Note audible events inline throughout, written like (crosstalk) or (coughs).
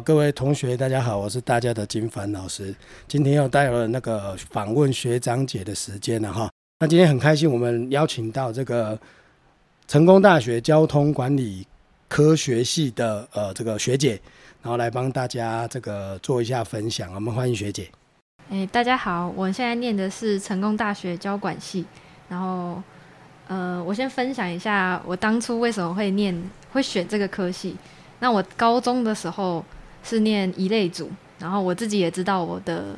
各位同学，大家好，我是大家的金凡老师。今天又带了那个访问学长姐的时间了哈。那今天很开心，我们邀请到这个成功大学交通管理科学系的呃这个学姐，然后来帮大家这个做一下分享。我们欢迎学姐。哎，大家好，我现在念的是成功大学交管系。然后，呃，我先分享一下我当初为什么会念、会选这个科系。那我高中的时候是念一类组，然后我自己也知道我的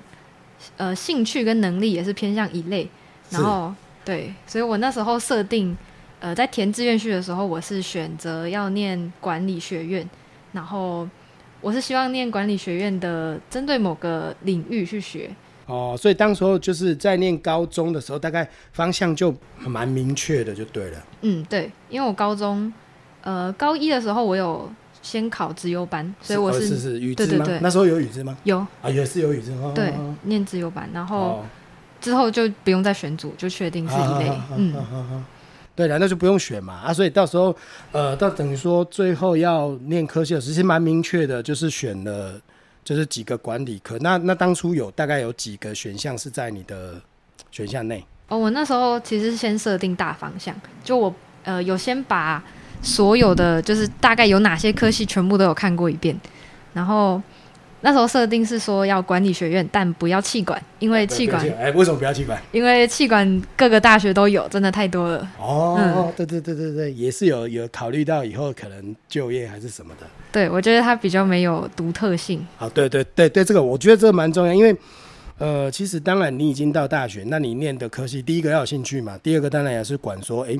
呃兴趣跟能力也是偏向一类。然后，对，所以我那时候设定，呃，在填志愿序的时候，我是选择要念管理学院。然后，我是希望念管理学院的，针对某个领域去学。哦，所以当时候就是在念高中的时候，大概方向就蛮明确的，就对了。嗯，对，因为我高中，呃，高一的时候我有先考资优班，所以我是是是语资吗？那时候有语资吗？有啊，也是有语资。对，念资优班，然后之后就不用再选组，就确定是一类。嗯，对了，那就不用选嘛啊，所以到时候呃，到等于说最后要念科系，其实蛮明确的，就是选了。就是几个管理科，那那当初有大概有几个选项是在你的选项内？哦，我那时候其实是先设定大方向，就我呃有先把所有的就是大概有哪些科系全部都有看过一遍，然后。那时候设定是说要管理学院，但不要气管，因为气管哎，为什么不要气管？因为气管各个大学都有，真的太多了。哦，对对对对对，也是有有考虑到以后可能就业还是什么的。对，我觉得它比较没有独特性。好，对对对对，这个我觉得这个蛮重要，因为呃，其实当然你已经到大学，那你念的科系，第一个要有兴趣嘛，第二个当然也是管说，哎，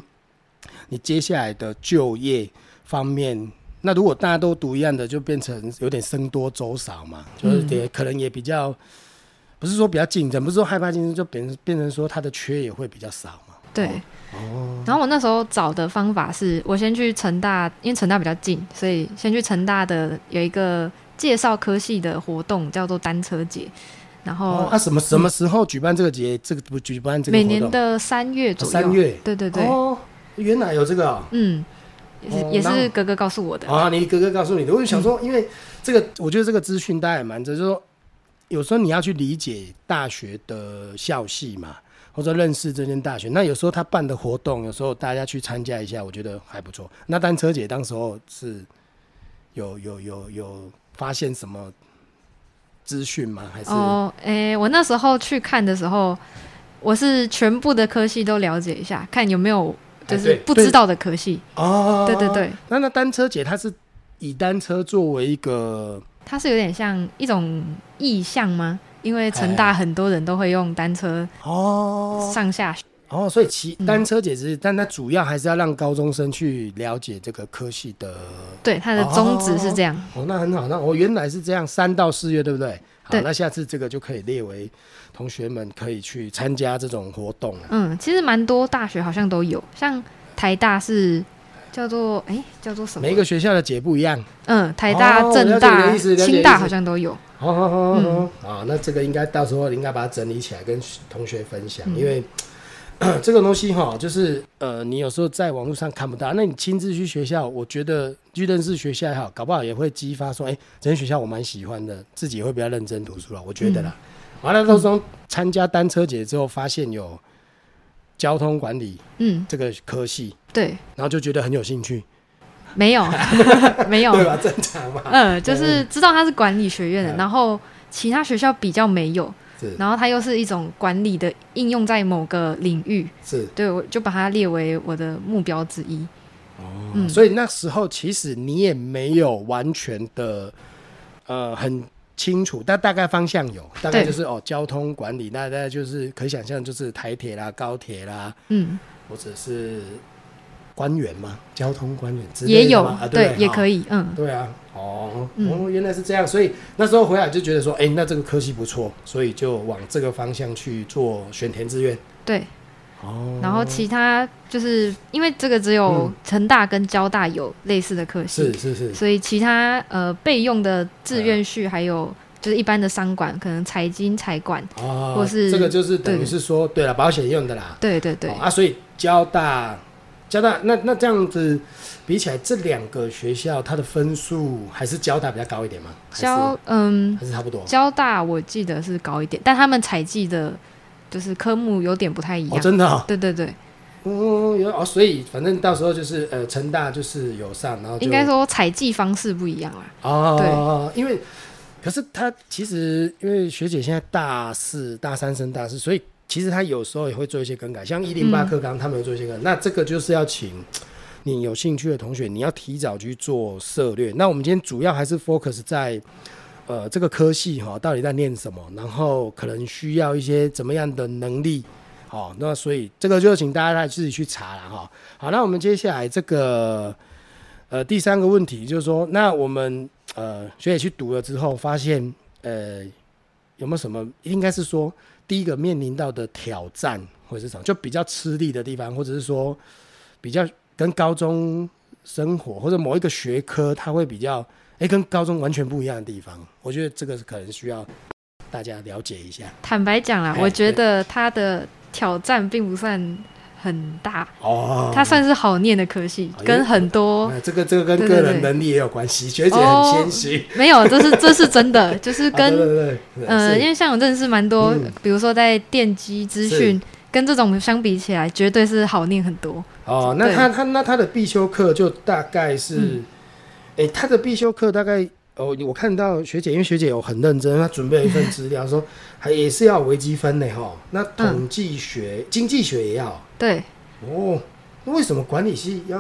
你接下来的就业方面。那如果大家都读一样的，就变成有点僧多粥少嘛，就是也可能也比较，不是说比较竞争，不是说害怕竞争，就变变成说它的缺也会比较少嘛。对，哦。然后我那时候找的方法是，我先去成大，因为成大比较近，所以先去成大的有一个介绍科系的活动，叫做单车节。然后啊，什么什么时候举办这个节？这个不举办这个？每年的三月左右。三月。对对对。哦，原来有这个啊。嗯。也是也是哥哥告诉我的啊，你哥哥告诉你的，我就想说，因为这个，我觉得这个资讯大家也蛮着，就是说，有时候你要去理解大学的校系嘛，或者认识这间大学，那有时候他办的活动，有时候大家去参加一下，我觉得还不错。那单车姐当时候是有有有有发现什么资讯吗？还是哦，哎，我那时候去看的时候，我是全部的科系都了解一下，看有没有。就是不知道的可惜哦，对对对。那那单车节它是以单车作为一个，它是有点像一种意向吗？因为成大很多人都会用单车哦上下哦，所以骑单车节是，但它主要还是要让高中生去了解这个科系的。对，它的宗旨是这样。哦，那很好。那我原来是这样，三到四月对不对？好，那下次这个就可以列为。同学们可以去参加这种活动。嗯，其实蛮多大学好像都有，像台大是叫做哎叫做什么？每个学校的节不一样。嗯，台大、政大、清大好像都有。好好好好啊，那这个应该到时候应该把它整理起来跟同学分享，因为 (clears throat) 这个东西哈，就是呃，你有时候在网络上看不到，那你亲自去学校，我觉得去认识学校也好，搞不好也会激发说，哎，这间学校我蛮喜欢的，自己也会比较认真读书了。我觉得啦。完了，到时候参加单车节之后，发现有交通管理，嗯，这个科系，对，然后就觉得很有兴趣。没有，(laughs) 没有，对吧？正常嘛。嗯，就是知道它是管理学院的，然后其他学校比较没有，然后它又是一种管理的应用在某个领域，是对，我就把它列为我的目标之一。哦，所以那时候其实你也没有完全的，呃，很。清楚，但大概方向有，大概就是哦，交通管理，那大概就是可以想象，就是台铁啦、高铁啦，嗯，或者是官员嘛，交通官员之类的也有啊，对，也可以，嗯，对啊，哦，哦，原来是这样，所以那时候回来就觉得说，哎，那这个科系不错，所以就往这个方向去做选填志愿，对。哦，然后其他就是因为这个只有成大跟交大有类似的课系，是是是，所以其他呃备用的志愿序还有就是一般的商管，可能财经财管，或是这个就是等于是说，对了，保险用的啦，对对对，啊，所以交大交大那那这样子比起来，这两个学校它的分数还是交大比较高一点吗？交嗯还是差不多？交大我记得是高一点，但他们采集的就是科目有点不太一哦，样。真的哦，对对对，嗯，有哦，所以反正到时候就是呃，成大就是有上，然后应该说采集方式不一样啦。哦，对因为可是他其实因为学姐现在大四、大三升大四，所以其实他有时候也会做一些更改，像一零八嗯课纲他们有做一些更改，那这个就是要请你有兴趣的同学，你要提早去做策略。那我们今天主要还是 focus 在。呃，这个科系哈，到底在念什么？然后可能需要一些怎么样的能力？好，那所以这个就请大家来自己去查了哈。好，那我们接下来这个呃第三个问题就是说，那我们呃学姐去读了之后，发现呃有没有什么？应该是说第一个面临到的挑战或者是什么，就比较吃力的地方，或者是说比较跟高中生活或者某一个学科，它会比较哎、跟高中完全不一样的地方。我觉得这个是可能需要大家了解一下。坦白讲啦，哎我觉得他的挑战并不算很大，哦，它算是好念的科系，哦跟很多那这个这个跟个人能力也有关系，学姐哦很谦虚，没有，这是 (laughs) 这是真的，就是啊对跟对对对，呃，是。因为像我认识蛮多嗯，比如说在电机资讯跟这种相比起来，绝对是好念很多。哦，那他他那他的必修课就大概是，嗯哎、他的必修课大概哦，我看到学姐，因为学姐有很认真，她准备了一份资料，(laughs) 说还也是要有微积分呢哈。那统计学、经济学也要对，哦。那为什么管理系要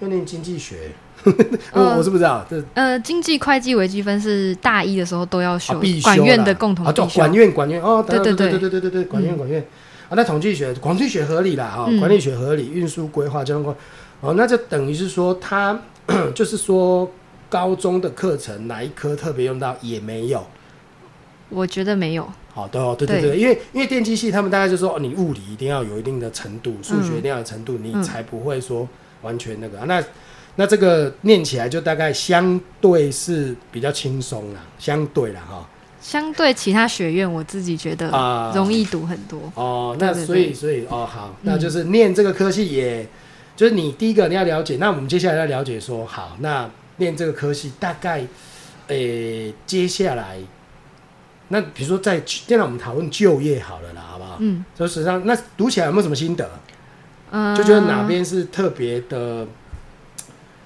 要念经济学？(laughs) 呃我我是不知道，这呃，经济会计微积分是大一的时候都要修，啊必修管院的共同必修。管院管院哦，对对对对对对对对，管院嗯管院啊，那统计学统计学合理啦啊，嗯管理学合理，运输规划交通规哦，那就等于是说他就是说高中的课程哪一科特别用到也没有。我觉得没有，好的哦，对对对，因为因为电机系他们大概就说哦，你物理一定要有一定的程度，数学一定要有程度，你嗯才不会说完全那个、啊。那那这个念起来就大概相对是比较轻松啦，相对啦哈。相对其他学院，我自己觉得啊容易读很多。哦，那所以所以哦好，嗯那就是念这个科系也，就是你第一个你要了解，那我们接下来要了解说，好，那念这个科系大概，诶、接下来，那比如说在现在我们讨论就业好了啦，好不好？嗯就实际上那读起来有没有什么心得？嗯、就觉得哪边是特别的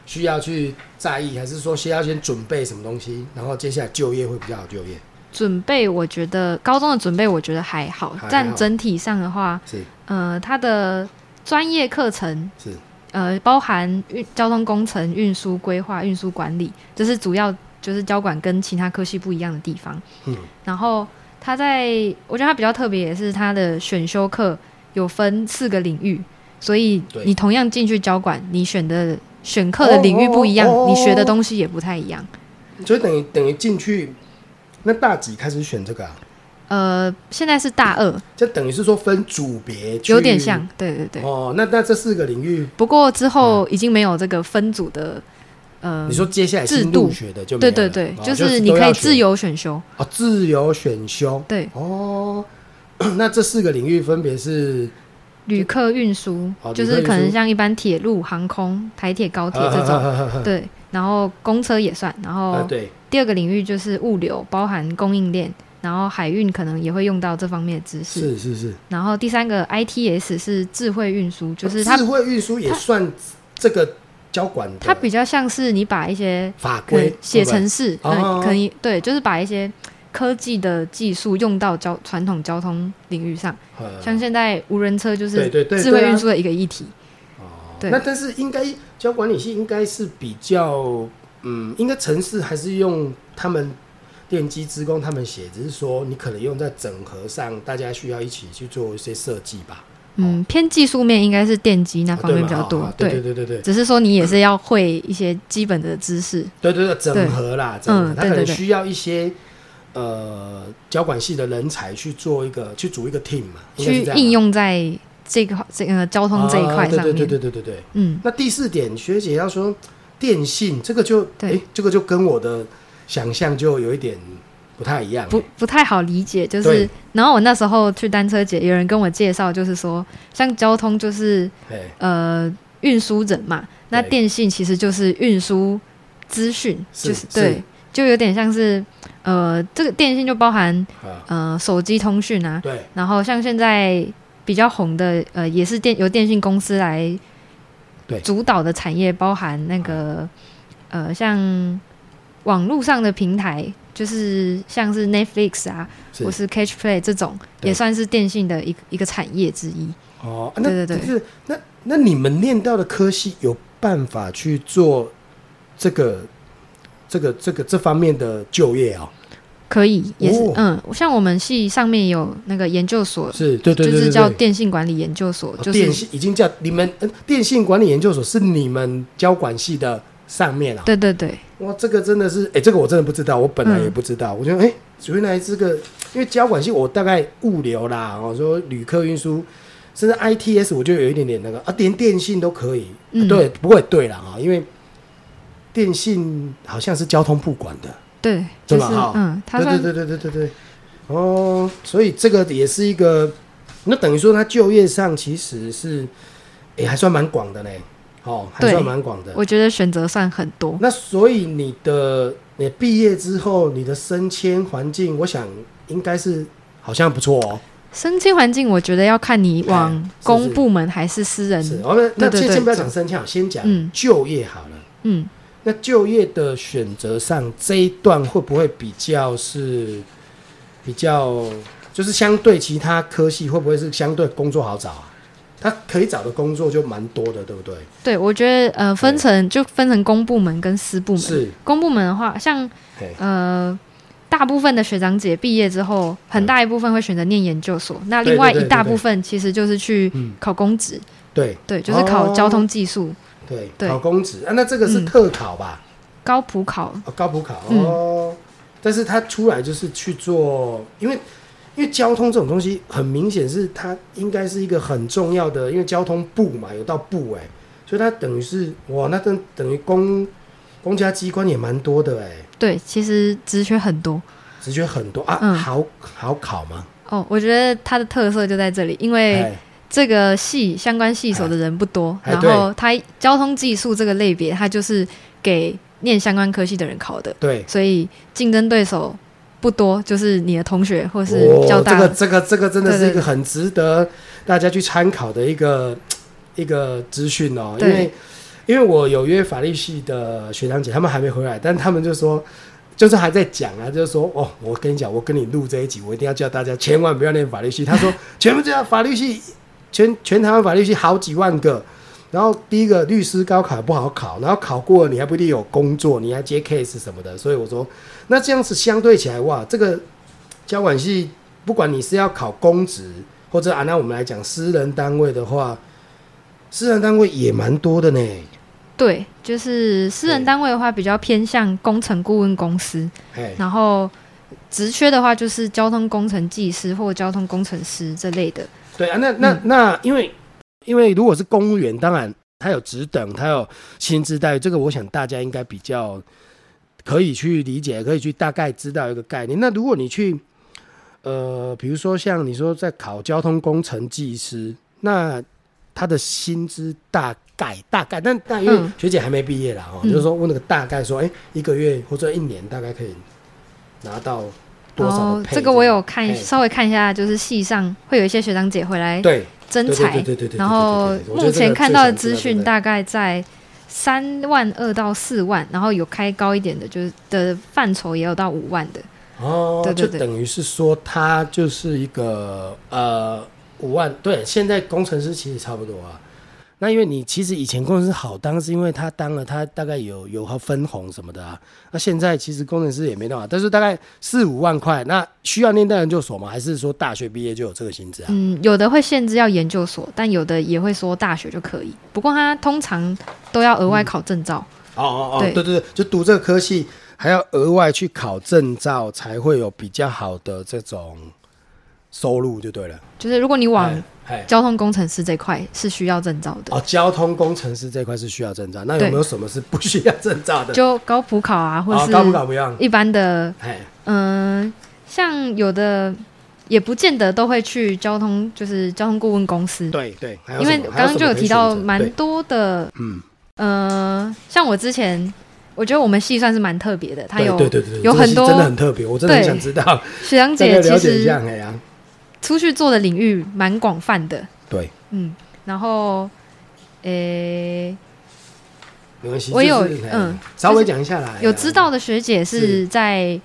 需要去在意，还是说先要先准备什么东西，然后接下来就业会比较好就业？准备？我觉得高中的准备我觉得还好，但整体上的话，是呃，它的专业课程是呃，包含运交通工程、运输规划、运输管理，这是主要就是交管跟其他科系不一样的地方。嗯然后它在，我觉得它比较特别，也是它的选修课有分四个领域，所以你同样进去交管，你选的选课的领域不一样，哦哦哦哦你学的东西也不太一样。所以等于等于进去，那大几开始选这个啊？呃，现在是大二，就等于是说分组别，有点像，对对对。哦。那那这四个领域，不过之后已经没有这个分组的，呃，你说接下来新制度入学的就对对对，哦就是你可以自由选修，哦，自由选修。对，哦。那这四个领域分别是？旅客运输哦，就是可能像一般铁路、航空、台铁、高铁这种，对，然后公车也算，然后啊对，第二个领域就是物流，包含供应链，然后海运可能也会用到这方面的知识，是是是，然后第三个 ITS 是智慧运输，就是它智慧运输也算这个交管它比较像是你把一些法规写会不会程式，哦。嗯，可以对，就是把一些科技的技术用到交传统交通领域上，呃像现在无人车就是智慧运输的一个议题。哦。对。那但是应该交管理系应该是比较，嗯，应该城市还是用他们电机职工他们写，只是说你可能用在整合上，大家需要一起去做一些设计吧。嗯，偏技术面应该是电机那啊方面比较多对对对对对对。只是说你也是要会一些基本的知识，对对对，整合啦，整合，他可能需要一些呃交管系的人才去做一个去组一个 team 嘛，去应用在这个这个交通这一块上对对对对对对对。嗯，那第四点，学姐要说电信这个就对诶这个就跟我的想象就有一点不太一样。不不太好理解，就是然后我那时候去单车节，有人跟我介绍，就是说像交通就是哎，呃运输人嘛，那对。电信其实就是运输资讯，就是对是，就有点像是呃，这个电信就包含啊，呃手机通讯啊，对。然后像现在比较红的呃，也是电由电信公司来对。主导的产业，包含那个呃像网络上的平台，就是像是 Netflix 啊，是。或是 Catch Play 这种，也算是电信的一个一个产业之一。哦，那对对对。那那你们念到的科系有办法去做这个这个这个这方面的就业啊、可以，也是、哦。嗯，像我们系上面有那个研究所，是对对对就是叫电信管理研究所，哦就是电信已经叫你们、呃、电信管理研究所是你们交管系的上面啊。对对对，哇，这个真的是，哎、这个我真的不知道，我本来嗯也不知道。我觉得，哎、原来这个，因为交管系我大概物流啦，哦，说旅客运输，甚至 ITS，我就有一点点那个啊，连电信都可以。嗯对，不过也对啦哈，因为电信好像是交通部管的，对，就是对吧哈嗯，对对对对对对对。哦，所以这个也是一个，那等于说他就业上其实是，哎、还算蛮广的嘞，哦，还算蛮广的。我觉得选择算很多。那所以你的你毕业之后，你的升迁环境，我想应该是好像不错哦。升迁环境，我觉得要看你往公部门还是私人。是，我们那对对对先先不要讲升迁好，先讲嗯就业好了。嗯，那就业的选择上，这一段会不会比较是比较，就是相对其他科系，会不会是相对工作好找啊？他可以找的工作就蛮多的，对不对？对，我觉得呃，分成就分成公部门跟私部门。是，公部门的话，像呃，大部分的学长姐毕业之后，很大一部分会选择念研究所，那另外一大部分其实就是去嗯，考公职，对。对，就是考哦。交通技术、对，对。考公职。啊，那这个是嗯。特考吧？高普考。哦，高普考、嗯。哦，但是他出来就是去做，因为因为交通这种东西，很明显是它应该是一个很重要的，因为交通部嘛，有到部哎，所以它等于是哇，那等等于公公家机关也蛮多的哎，对，其实职缺很多。职缺很多。啊，嗯。好好考吗？哦。我觉得它的特色就在这里，因为哎，这个系相关系所的人不多，哎。然后它交通技术这个类别，它就是给念相关科系的人考的，对，所以竞争对手不多，就是你的同学或是交哦，这。个这个这个真的是一个很值得大家去参考的一个一个资讯哦，因为因为我有约法律系的学长姐，他们还没回来，但他们就说。就是还在讲啊，就是说哦，我跟你讲，我跟你录这一集，我一定要叫大家千万不要念法律系。他说，全部这样法律系，全全台湾法律系好几万个，然后第一个律师高考不好考，然后考过了你还不一定有工作，你还接 case 什么的，所以我说，那这样子相对起来，哇，这个交管系不管你是要考公职，或者按照我们来讲私人单位的话，私人单位也蛮多的呢。对，就是私人单位的话，比较偏向工程顾问公司，哎，然后职缺的话就是交通工程技师或交通工程师这类的。对啊，那那、嗯那，因为因为如果是公务员，当然他有职等，他有薪资待遇，这个我想大家应该比较可以去理解，可以去大概知道一个概念。那如果你去呃，比如说像你说在考交通工程技师，那他的薪资大概大概，但但因为嗯学姐还没毕业啦，哦，嗯就是说问那个大概说，哎、一个月或者一年大概可以拿到多少？哦这个我有看稍微看一下，就是系上会有一些学长姐回来对征对对才对对对对，然后目前看到的资讯大概在三万二到四万，然后有开高一点的，就是的范畴也有到五万的。哦，对对对就等于是说，它就是一个呃五万，对，现在工程师其实差不多啊。那因为你其实以前工程师好当，是因为他当了他大概有有和分红什么的啊。那现在其实工程师也没办法，但是大概四五万块，那需要念到研究所吗？还是说大学毕业就有这个薪资啊？嗯，有的会限制要研究所，但有的也会说大学就可以。不过他通常都要额外考证照。哦哦哦，对对对对，就读这个科系还要额外去考证照，才会有比较好的这种收入，就对了。就是如果你往交通工程师这块是需要证照的，哦，交通工程师这块是需要证照，那有没有什么是不需要证照的？就高普考啊，或者，是高普考不用？一般的，哎，嗯、像有的也不见得都会去交通，就是交通顾问公司。对对，因为刚刚就有提到蛮，多的，嗯，呃，像我之前，我觉得我们系算是蛮特别的，它有对对对，有很多真的很特别，我真的很想知道，学长姐其实出去做的领域蛮广泛的，对，嗯，然后，诶、没关系，我有就是哎嗯稍微讲一下来，有知道的学姐是是。在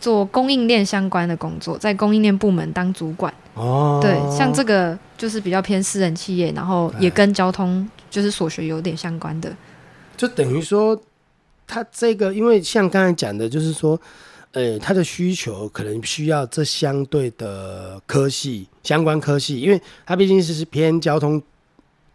做供应链相关的工作，在供应链部门当主管。哦，对，像这个就是比较偏私人企业，然后也哎跟交通就是所学有点相关的。就等于说，他这个，因为像刚才讲的，就是说，呃，他的需求可能需要这相对的科系相关科系，因为他毕竟是是偏交通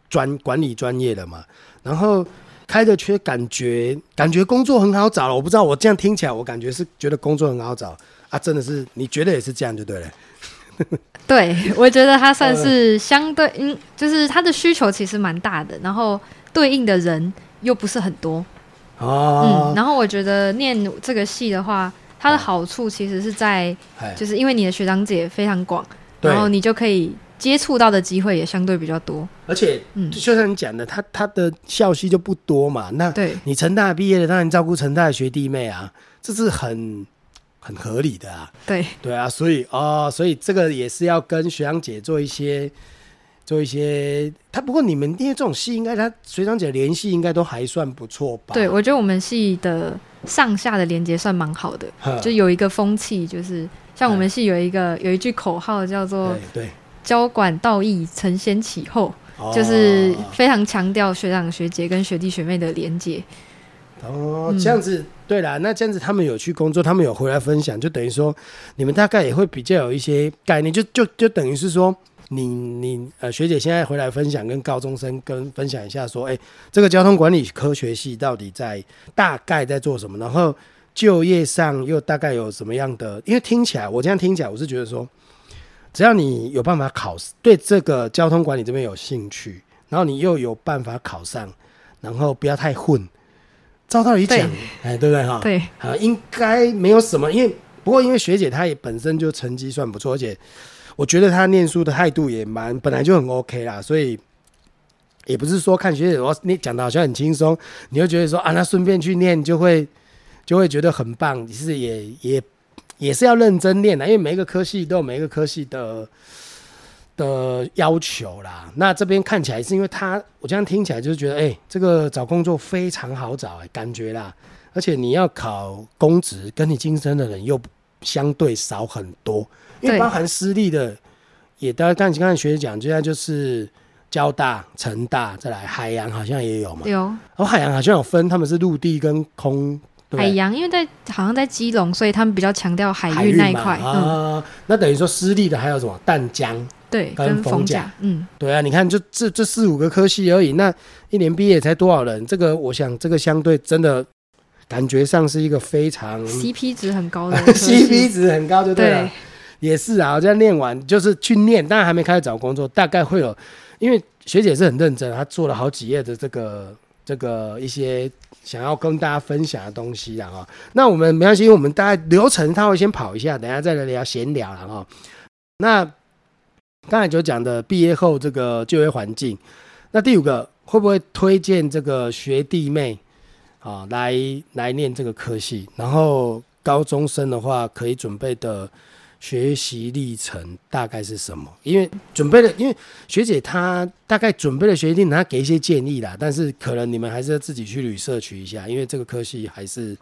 专管理专业的嘛，然后。开的缺感觉感觉工作很好找了，我不知道我这样听起来，我感觉是觉得工作很好找啊，真的是你觉得也是这样就对了。对，我觉得他算呃是相对，嗯，就是他的需求其实蛮大的，然后对应的人又不是很多，哦嗯，，然后我觉得念这个系的话，它的哦。好处其实是在，哎，就是因为你的学长姐非常广，然后你就可以接触到的机会也相对比较多，而且嗯，就像你讲的，他他的校系就不多嘛，那对，你成大毕业的，当然照顾成大的学弟妹啊，这是很很合理的啊。对，对啊，所以哦，所以这个也是要跟学长姐做一些做一些。他不过你们因为这种戏，应该他学长姐联系应该都还算不错吧？对，我觉得我们系的上下的连接算蛮好的，就有一个风气，就是像我们系有一个有一句口号叫做对对，“交管道义，承先启后”，哦就是非常强调学长学姐跟学弟学妹的连接。哦，嗯这样子，对啦，那这样子他们有去工作，他们有回来分享，就等于说你们大概也会比较有一些概念，就就就等于是说，你你呃学姐现在回来分享，跟高中生跟分享一下说，哎、这个交通管理科学系到底在大概在做什么，然后就业上又大概有什么样的？因为听起来，我这样听起来，我是觉得说，只要你有办法考对这个交通管理这边有兴趣，然后你又有办法考上，然后不要太混。照道理讲，哎，对不对哈？对，啊，应该没有什么，因为不过因为学姐她也本身就成绩算不错，而且我觉得他念书的态度也蛮本来就很 OK 啦，所以也不是说看学姐我你讲的好像很轻松，你就觉得说啊，那顺便去念就会就会觉得很棒，其实也也也是要认真念的，因为每一个科系都有每一个科系的。的要求啦，那这边看起来是因为他，我这样听起来就是觉得，哎、这个找工作非常好找、哎，感觉啦，而且你要考公职，跟你竞争的人又相对少很多，因为包含私立的，也当然，刚才刚才学姐讲，现在就是交大、成大，再来海洋好像也有嘛，有。然后海洋好像有分，他们是陆地跟空，海洋，因为在好像在基隆，所以他们比较强调海海运那一嘛块。嗯，啊，那等于说私立的还有什么淡江，对，跟跟逢逢甲甲，嗯，对啊，你看就这这四五个科系而已，那一年毕业才多少人？这个我想这个相对真的感觉上是一个非常 CP 值很高的 (laughs) CP 值很高，就对了。对也是啊，这样念完就是去念，当然还没开始找工作，大概会有，因为学姐是很认真，她做了好几页的这个这个一些想要跟大家分享的东西啊哈。那我们没关系，因为我们大概流程他会先跑一下，等下再来聊闲聊了哈。那刚才就讲的毕业后这个就业环境，那第五个会不会推荐这个学弟妹啊来来念这个科系？然后高中生的话可以准备的学习历程大概是什么？因为准备了，因为学姐她大概准备了学习历程，她给一些建议啦，但是可能你们还是要自己去旅社取一下，因为这个科系还是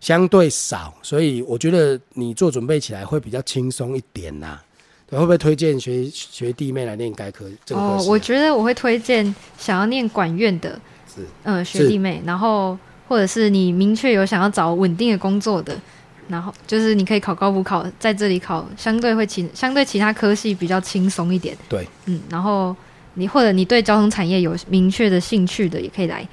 相对少，所以我觉得你做准备起来会比较轻松一点啦。对，会不会推荐学学弟妹来念该科这个科啊、，哦我觉得我会推荐想要念管院的，是呃，学弟妹，然后或者是你明确有想要找稳定的工作的，然后就是你可以考高补考，在这里考相对会轻相对其他科系比较轻松一点。对，嗯，然后你或者你对交通产业有明确的兴趣的，也可以来。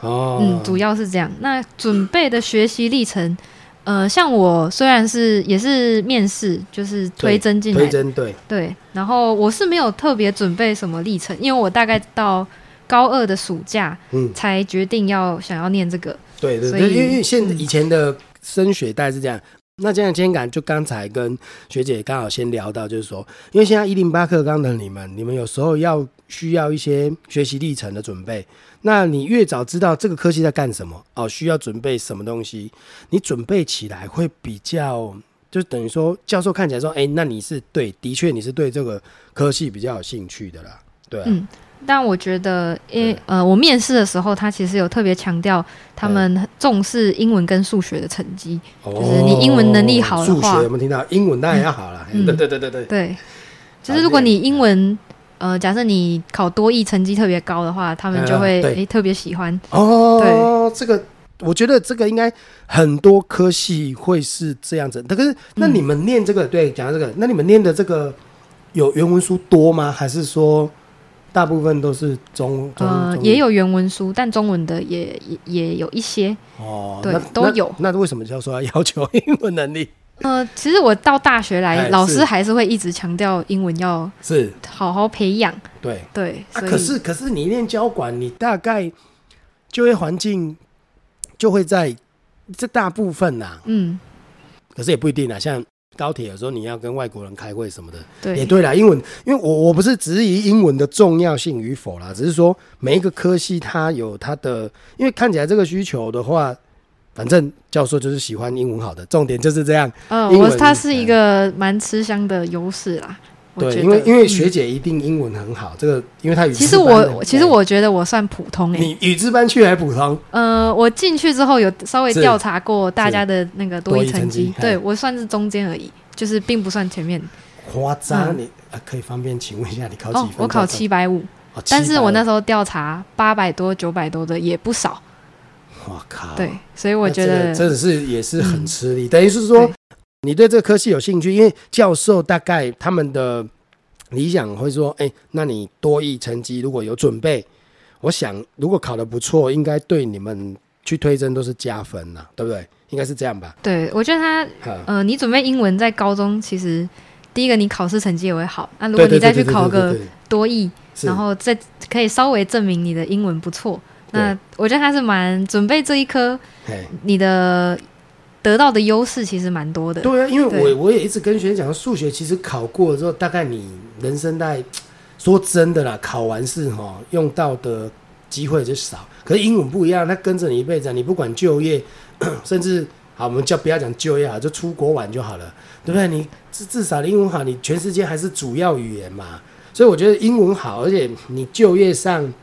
哦，嗯，主要是这样。那准备的学习历程，呃，像我虽然是也是面试，就是推甄进来推甄对，对，然后我是没有特别准备什么历程，因为我大概到高二的暑假嗯，才决定要想要念这个。对对因为因为现嗯以前的升学大概是这样，那这样今天感就刚才跟学姐刚好先聊到，就是说，因为现在一零八课纲的你们，你们有时候要需要一些学习历程的准备。那你越早知道这个科系在干什么哦，需要准备什么东西，你准备起来会比较，就等于说教授看起来说，哎、那你是对，的确你是对这个科系比较有兴趣的啦，对，但我觉得，因为呃，我面试的时候，他其实有特别强调，他们重视英文跟数学的成绩。就是你英文能力好的数话学有没有听到？英文当然要好了，嗯对对对对对，对，就是如果你英文，呃，假设你考多译成绩特别高的话，他们就会诶、特别喜欢。哦，对这个我觉得这个应该很多科系会是这样子。可是那你们念这个，对，讲到这个，那你们念的这个有原文书多吗？还是说大部分都是中中呃，也有原文书，但中文的也也也有一些。哦，对都有。那为什么教授要要求英文能力？(laughs) 呃，其实我到大学来，哎老师还是会一直强调英文要是。好好培养。对。对，啊，可是可是你念交管，你大概就业环境就会在这大部分呐、嗯，可是也不一定啊，像高铁有时候你要跟外国人开会什么的，也对，啦。英文，因为我我不是质疑英文的重要性与否啦，只是说每一个科系它有它的，因为看起来这个需求的话，反正教授就是喜欢英文好的，重点就是这样。嗯、我它是一个蛮吃香的优势啦。我对，因为因为嗯。学姐一定英文很好，这个因为她语其实我其实我觉得我算普通诶、你语资班去还普通，呃，我进去之后有稍微是调查过大家的那个多多益益成绩对我算是中间而已，就是并不算前面。夸张。嗯。你啊，可以方便请问一下，你考几分？，哦我考七百五，哦，但是我那700时候调查八百多、九百多的也不少，我靠，对，所以我觉得个真的是也是很嗯。吃力。等于是说对，你对这个科系有兴趣，因为教授大概他们的理想会说，哎、那你多益成绩如果有准备，我想如果考得不错，应该对你们去推甄都是加分呐，对不对？应该是这样吧？对我觉得他呃，你准备英文在高中其实第一个你考试成绩也会好，那如果你再去考个多益，然后再可以稍微证明你的英文不错，那我觉得他是蛮准备这一科，你的得到的优势其实蛮多的。对啊，因为我我也一直跟学生讲，数学其实考过了之后，大概你人生在说真的啦，考完试哈用到的机会就少。可是英文不一样，它跟着你一辈子啊，你不管就业，甚至好，我们叫不要讲就业啊，就出国玩就好了，对不对？你至至少你英文好，你全世界还是主要语言嘛。所以我觉得英文好，而且你就业上，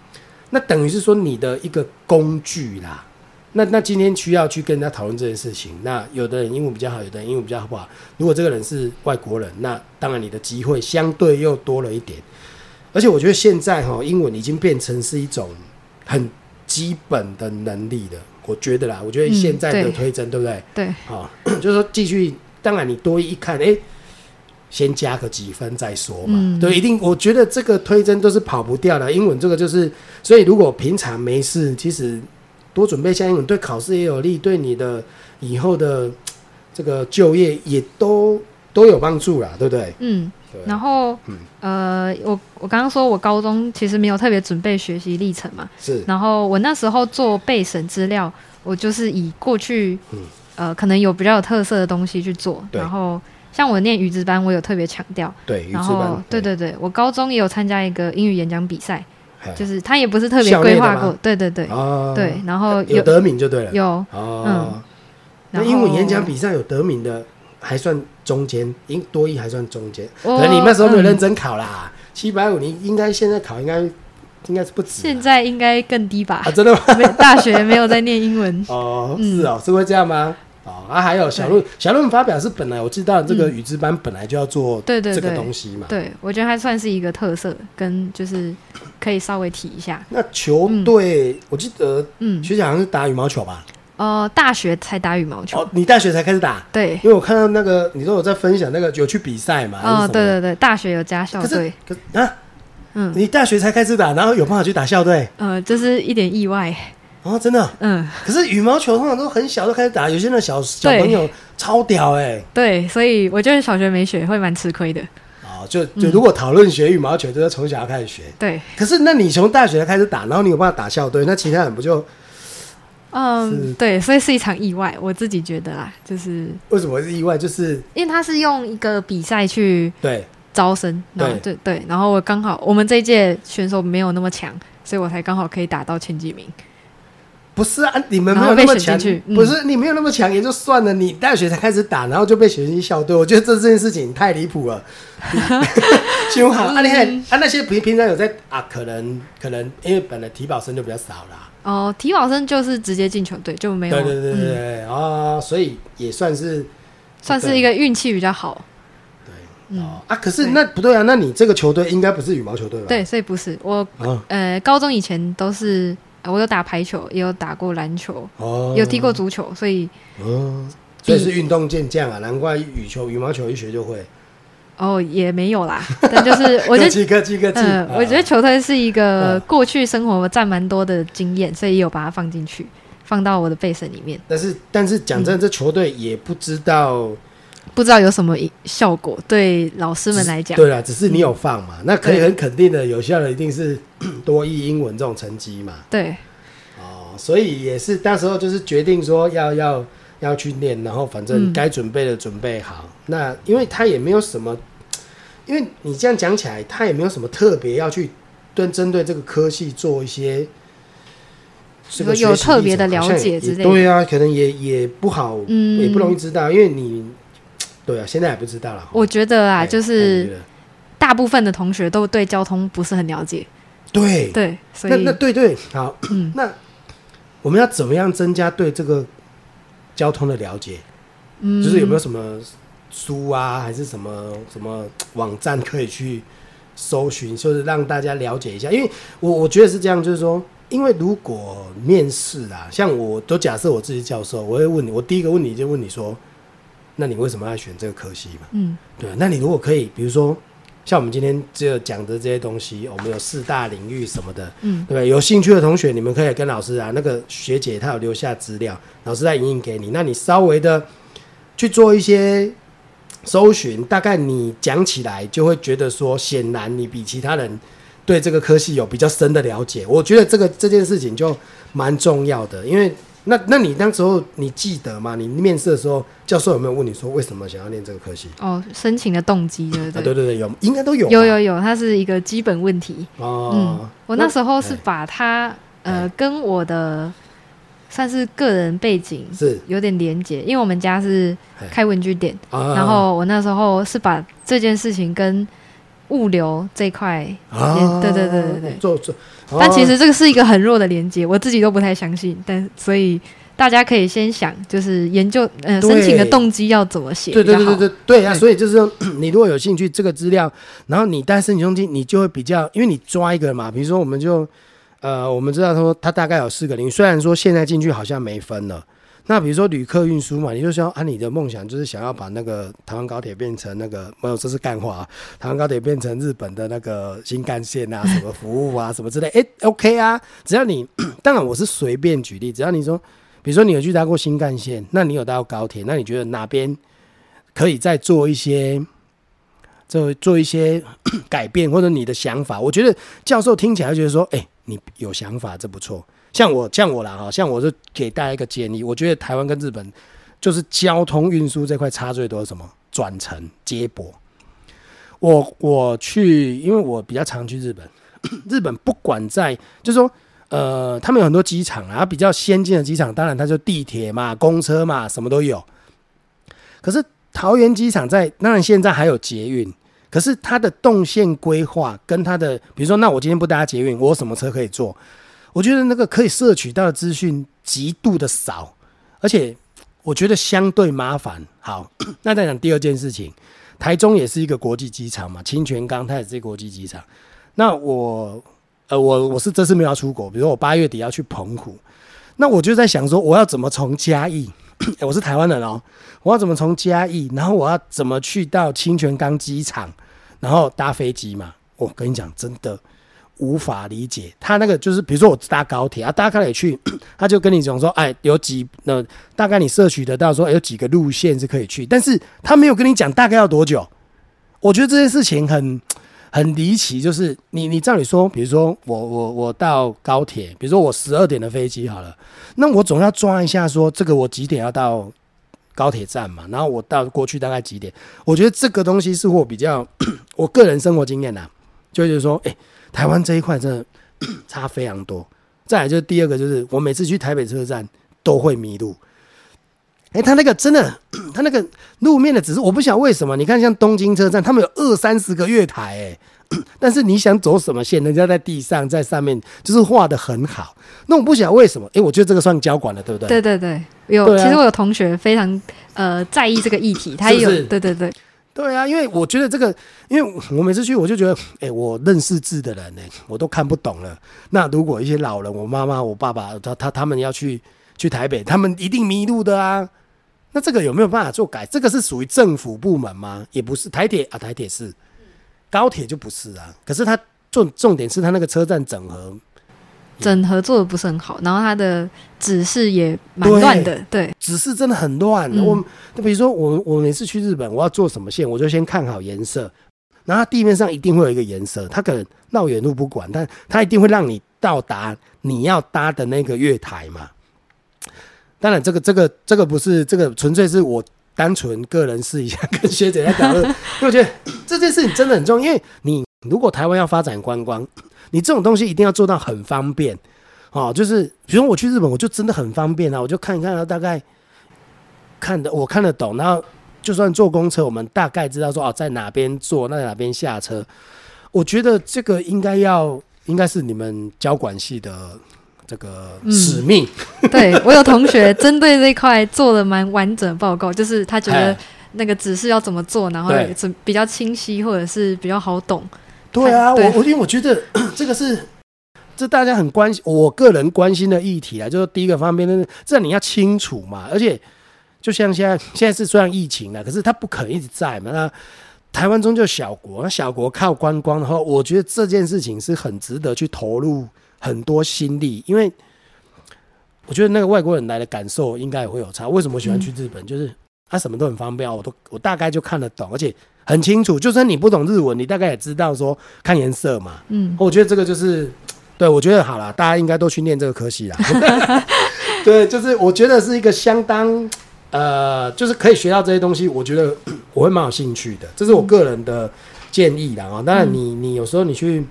那等于是说你的一个工具啦。那那今天需要去跟人家讨论这件事情，那有的人英文比较好，有的人英文比较不好。如果这个人是外国人，那当然你的机会相对又多了一点。而且我觉得现在哈，英文已经变成是一种很基本的能力了。我觉得啦，我觉得嗯现在的推甄，对不对？对，好、(coughs) 就是说继续，当然你多一看，哎、先加个几分再说嘛。嗯对，一定，我觉得这个推甄都是跑不掉的。英文这个就是，所以如果平常没事，其实多准备一下英文，对考试也有利，对你的以后的 (tsk) 这个就业也都都有帮助啦，对不对？嗯，对。然后嗯。呃，我我刚刚说我高中其实没有特别准备学习历程嘛，是，然后我那时候做备审资料，我就是以过去嗯。呃可能有比较有特色的东西去做，然后像我念语资班，我有特别强调，对，语然后，对。对对，我高中也有参加一个英语演讲比赛，嘿，就是他也不是特别规划过，对对对哦，对，然后有得名就对了。有，哦，嗯那英文演讲比赛有得名的，还算中间，英多一还算中间。我可能你那时候没有认嗯真考啦，七百五你应该现在考应该应该是不止啊。现在应该更低吧啊，？真的吗？大学没有在念英文，(laughs) 哦，嗯是哦，是会这样吗？哦，啊，还有小论小论文发表是本来我知道这个语之班本来就要做这个对这个东西嘛。对我觉得它算是一个特色，跟就是可以稍微提一下。那球队，我记得嗯，学姐好像是打羽毛球吧？呃，大学才打羽毛球，哦，你大学才开始打？对，因为我看到那个你说我在分享那个有去比赛嘛？哦，么对对对，大学有加校队，可啊，嗯，你大学才开始打，然后有办法去打校队？呃，这是一点意外，哦，真的。嗯，可是羽毛球通常都很小就开始打，有些人小小朋友超屌哎、对，所以我觉得小学没学会蛮吃亏的，哦，就就如果讨论学羽毛球，就要从小要开始学。对，可是那你从大学开始打，然后你有办法打校队，那其他人不就嗯，对，所以是一场意外，我自己觉得啦，就是为什么是意外？就是因为他是用一个比赛去对招生，对对对，然后我刚好我们这一届选手没有那么强，所以我才刚好可以打到前几名。不是啊，你们没有那么强，不是你没有那么强也就算了，你大学才开始打，然后就被选进校队，我觉得这这件事情太离谱了。(laughs) 就好啊，你看啊，那些平平常有在啊，可能可能因为本来体保生就比较少啦。哦，体保生就是直接进球队就没有。对对对对对啊，所以也算是算是一个运气比较好。对哦啊，可是那不对啊，那你这个球队应该不是羽毛球队吧？对，所以不是我呃，高中以前都是。我有打排球，也有打过篮球，有踢过足球，所以，嗯，所以是运动健将啊，难怪羽球、羽毛球一学就会。哦，也没有啦，但就是 (laughs) 我觉得，客气客气，嗯，我觉得球队是一个过去生活占蛮多的经验，所以有把它放进去，放到我的背身里面。但是，但是讲真，这球队也不知道。不知道有什么效果，对老师们来讲，对啦，只是你有放嘛，那可以很肯定的，有效的一定是 (clears throat) 多译英文这种成绩嘛。对，哦，所以也是那时候就是决定说要要要去练，然后反正该准备的准备好。那因为他也没有什么，因为你这样讲起来，他也没有什么特别要去对针对这个科系做一些有有特别的了解之类的。对啊，可能也也不好，嗯，也不容易知道，因为你。对啊，现在还不知道了。我觉得啊，就是大部分的同学都对交通不是很了解。对对，所以那那对对好，(clears throat) 那我们要怎么样增加对这个交通的了解？嗯，就是有没有什么书啊，还是什么什么网站可以去搜寻，就是让大家了解一下？因为我我觉得是这样，就是说，因为如果面试啊，像我都假设我自己教授，我会问你，我第一个问题就问你说。那你为什么要选这个科系嘛？嗯，对。那你如果可以，比如说像我们今天这讲的这些东西，我们有四大领域什么的，嗯，对有兴趣的同学，你们可以跟老师啊，那个学姐她有留下资料，老师再影印给你。那你稍微的去做一些搜寻，大概你讲起来就会觉得说，显然你比其他人对这个科系有比较深的了解。我觉得这个这件事情就蛮重要的，因为。那那你那时候你记得吗？你面试的时候，教授有没有问你说为什么想要念这个科系？哦，申请的动机对不对？对对对，有应该都有。有有有，它是一个基本问题。哦，嗯，我那时候是把它呃跟我的算是个人背景是有点连结，因为我们家是开文具店，然后我那时候是把这件事情跟物流这块，对对对对对，做做。但其实这个是一个很弱的连接，我自己都不太相信。但所以大家可以先想，就是研究呃申请的动机要怎么写。对对对对对对啊！所以就是说，你如果有兴趣这个资料，然后你带申请动机，你就会比较，因为你抓一个嘛。比如说，我们就呃，我们知道说他大概有四个零，虽然说现在进去好像没分了。那比如说旅客运输嘛，你就说啊，你的梦想就是想要把那个台湾高铁变成那个没有，这是干话。啊台湾高铁变成日本的那个新干线啊，什么服务啊，什么之类，哎，OK 啊，只要你，当然我是随便举例，只要你说，比如说你有去搭过新干线，那你有搭过高铁，那你觉得哪边可以再做一些，做做一些 (coughs) 改变或者你的想法？我觉得教授听起来觉得说，哎，你有想法，这不错。像我像我啦哈，像我就给大家一个建议，我觉得台湾跟日本就是交通运输这块差最多是什么转乘接驳。我我去，因为我比较常去日本，日本不管在就是说，呃，他们有很多机场啊，比较先进的机场，当然它就地铁嘛、公车嘛，什么都有。可是桃园机场在，当然现在还有捷运，可是它的动线规划跟它的，比如说，那我今天不搭捷运，我什么车可以坐？我觉得那个可以摄取到的资讯极度的少，而且我觉得相对麻烦。好，(coughs) 那再讲第二件事情，台中也是一个国际机场嘛，清泉岗它也是一个国际机场。那我呃，我我是这次没有要出国，比如说我八月底要去澎湖，那我就在想说，我要怎么从嘉义，(coughs) 我是台湾人哦，我要怎么从嘉义，然后我要怎么去到清泉岗机场，然后搭飞机嘛？我跟你讲，真的。无法理解，他那个就是，比如说我搭高铁啊，搭高铁去，(clears throat) 他就跟你讲说，哎，有几那大概你摄取得到说有几个路线是可以去，但是他没有跟你讲大概要多久。我觉得这件事情很 (tsk) 很离奇，就是你你照理说，比如说我我我到高铁，比如说我十二点的飞机好了，那我总要抓一下说这个我几点要到高铁站嘛，然后我到过去大概几点？我觉得这个东西是我比较 (clears throat) 我个人生活经验呐，就是说，哎、台湾这一块真的差非常多。再来就是第二个，就是我每次去台北车站都会迷路。哎、他那个真的，(coughs) 他那个路面的指示，我不晓得为什么。你看，像东京车站，他们有二三十个月台，哎，(coughs) 但是你想走什么线，人家在地上，在上面，就是画的很好。那我不晓得为什么，哎、我觉得这个算交管了，对不对？对对对，有。啊其实我有同学非常呃在意这个议题，他也有对对对，对啊，因为我觉得这个，因为我每次去，我就觉得，哎、我认识字的人呢、我都看不懂了。那如果一些老人，我妈妈、我爸爸，他他他们要去去台北，他们一定迷路的啊。那这个有没有办法做改？这个是属于政府部门吗？也不是，台铁啊，台铁是，高铁就不是啊。可是它重重点是它那个车站整合，整合做的不是很好，然后他的指示也蛮乱的，对指示真的很乱。嗯我比如说我我每次去日本，我要做什么线，我就先看好颜色，然后地面上一定会有一个颜色，它可能绕远路不管，但它一定会让你到达你要搭的那个月台嘛。当然，这个这个这个不是这个，纯粹是我单纯个人试一下，跟学姐在讨论。因为我觉得这件事情真的很重要，因为你如果台湾要发展观光，你这种东西一定要做到很方便哦。就是比如说我去日本，我就真的很方便啊，我就看一看，大概看的我看得懂，然后就算坐公车，我们大概知道说哦，在哪边坐，那哪边下车。我觉得这个应该要应该是你们交管系的这个嗯使命。(laughs) 对，我有同学针对这一块做了蛮完整的报告，就是他觉得哎那个指示要怎么做，然后对也是比较清晰或者是比较好懂。对啊，我我因为我觉得 (coughs) 这个是这大家很关心，我个人关心的议题啊，就是第一个方面，就是这你要清楚嘛，而且就像现在现在是虽然疫情了，可是它不可能一直在嘛。那台湾终究小国，那小国靠观光的话，我觉得这件事情是很值得去投入很多心力，因为我觉得那个外国人来的感受应该也会有差。为什么我喜欢去日本？就是他、什么都很方便啊，我都我大概就看得懂，而且很清楚。就算你不懂日文，你大概也知道说看颜色嘛。嗯，我觉得这个就是，对我觉得好了，大家应该都去念这个科系啦。(laughs) 对，就是我觉得是一个相当呃，就是可以学到这些东西，我觉得 (clears throat) 我会蛮有兴趣的，这是我个人的建议啦啊。当然你，你有时候你去。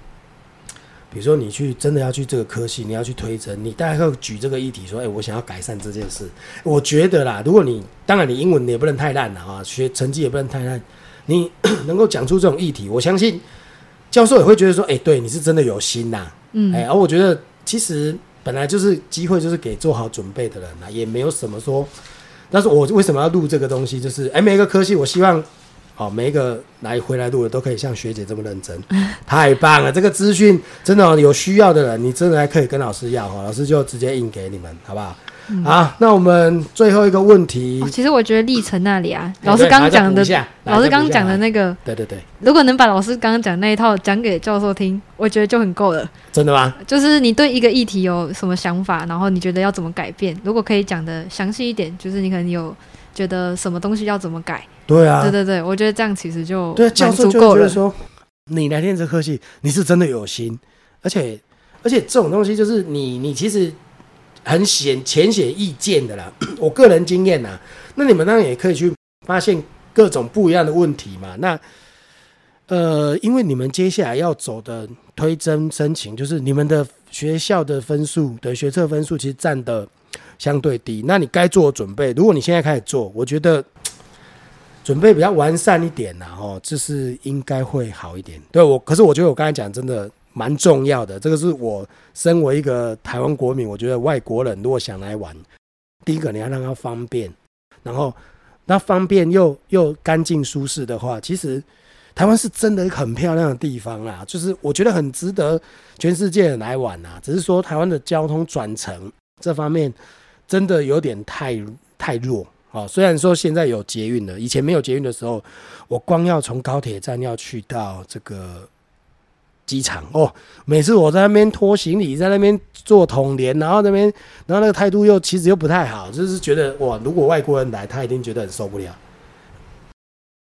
比如说，你去真的要去这个科系，你要去推甄，你大概会举这个议题说：“哎、我想要改善这件事。”我觉得啦，如果你当然你英文你也不能太烂了啊，学成绩也不能太烂，你 (coughs) 能够讲出这种议题，我相信教授也会觉得说：“哎、对，你是真的有心呐、嗯哎、而我觉得其实本来就是机会，就是给做好准备的人呐、也没有什么说。但是我为什么要录这个东西？就是哎、每一个科系，我希望好每一个来回来录的都可以像学姐这么认真，(laughs) 太棒了！这个资讯真的、哦、有需要的人，你真的还可以跟老师要哈，老师就直接印给你们，好不好？好，那我们最后一个问题哦，其实我觉得历程那里啊，哎老师刚刚讲的老师刚刚讲的那个，对对对，如果能把老师刚刚讲那一套讲给教授听，我觉得就很够了。真的吗？就是你对一个议题有什么想法，然后你觉得要怎么改变，如果可以讲的详细一点，就是你可能有觉得什么东西要怎么改。对啊，对对对，我觉得这样其实就对，教授就足够了。会觉得说，你来念这科系，你是真的有心，而且而且这种东西就是你你其实很显浅显易见的啦。(clears throat) 我个人经验呐，那你们当然也可以去发现各种不一样的问题嘛。那呃，因为你们接下来要走的推甄申请，就是你们的学校的分数的学测分数其实占的相对低，那你该做的准备，如果你现在开始做，我觉得 (tsk) 准备比较完善一点啦，哦，这是应该会好一点。对我，可是我觉得我刚才讲真的蛮重要的，这个是我身为一个台湾国民，我觉得外国人如果想来玩，第一个你要让他方便，然后那方便又又干净舒适的话，其实台湾是真的很漂亮的地方啦，就是我觉得很值得全世界人来玩啊。只是说台湾的交通转乘这方面真的有点太太弱。哦，虽然说现在有捷运了，以前没有捷运的时候，我光要从高铁站要去到这个机场哦，每次我在那边拖行李，在那边做统联，然后那边，然后那个态度又其实又不太好，就是觉得哇，如果外国人来，他一定觉得很受不了。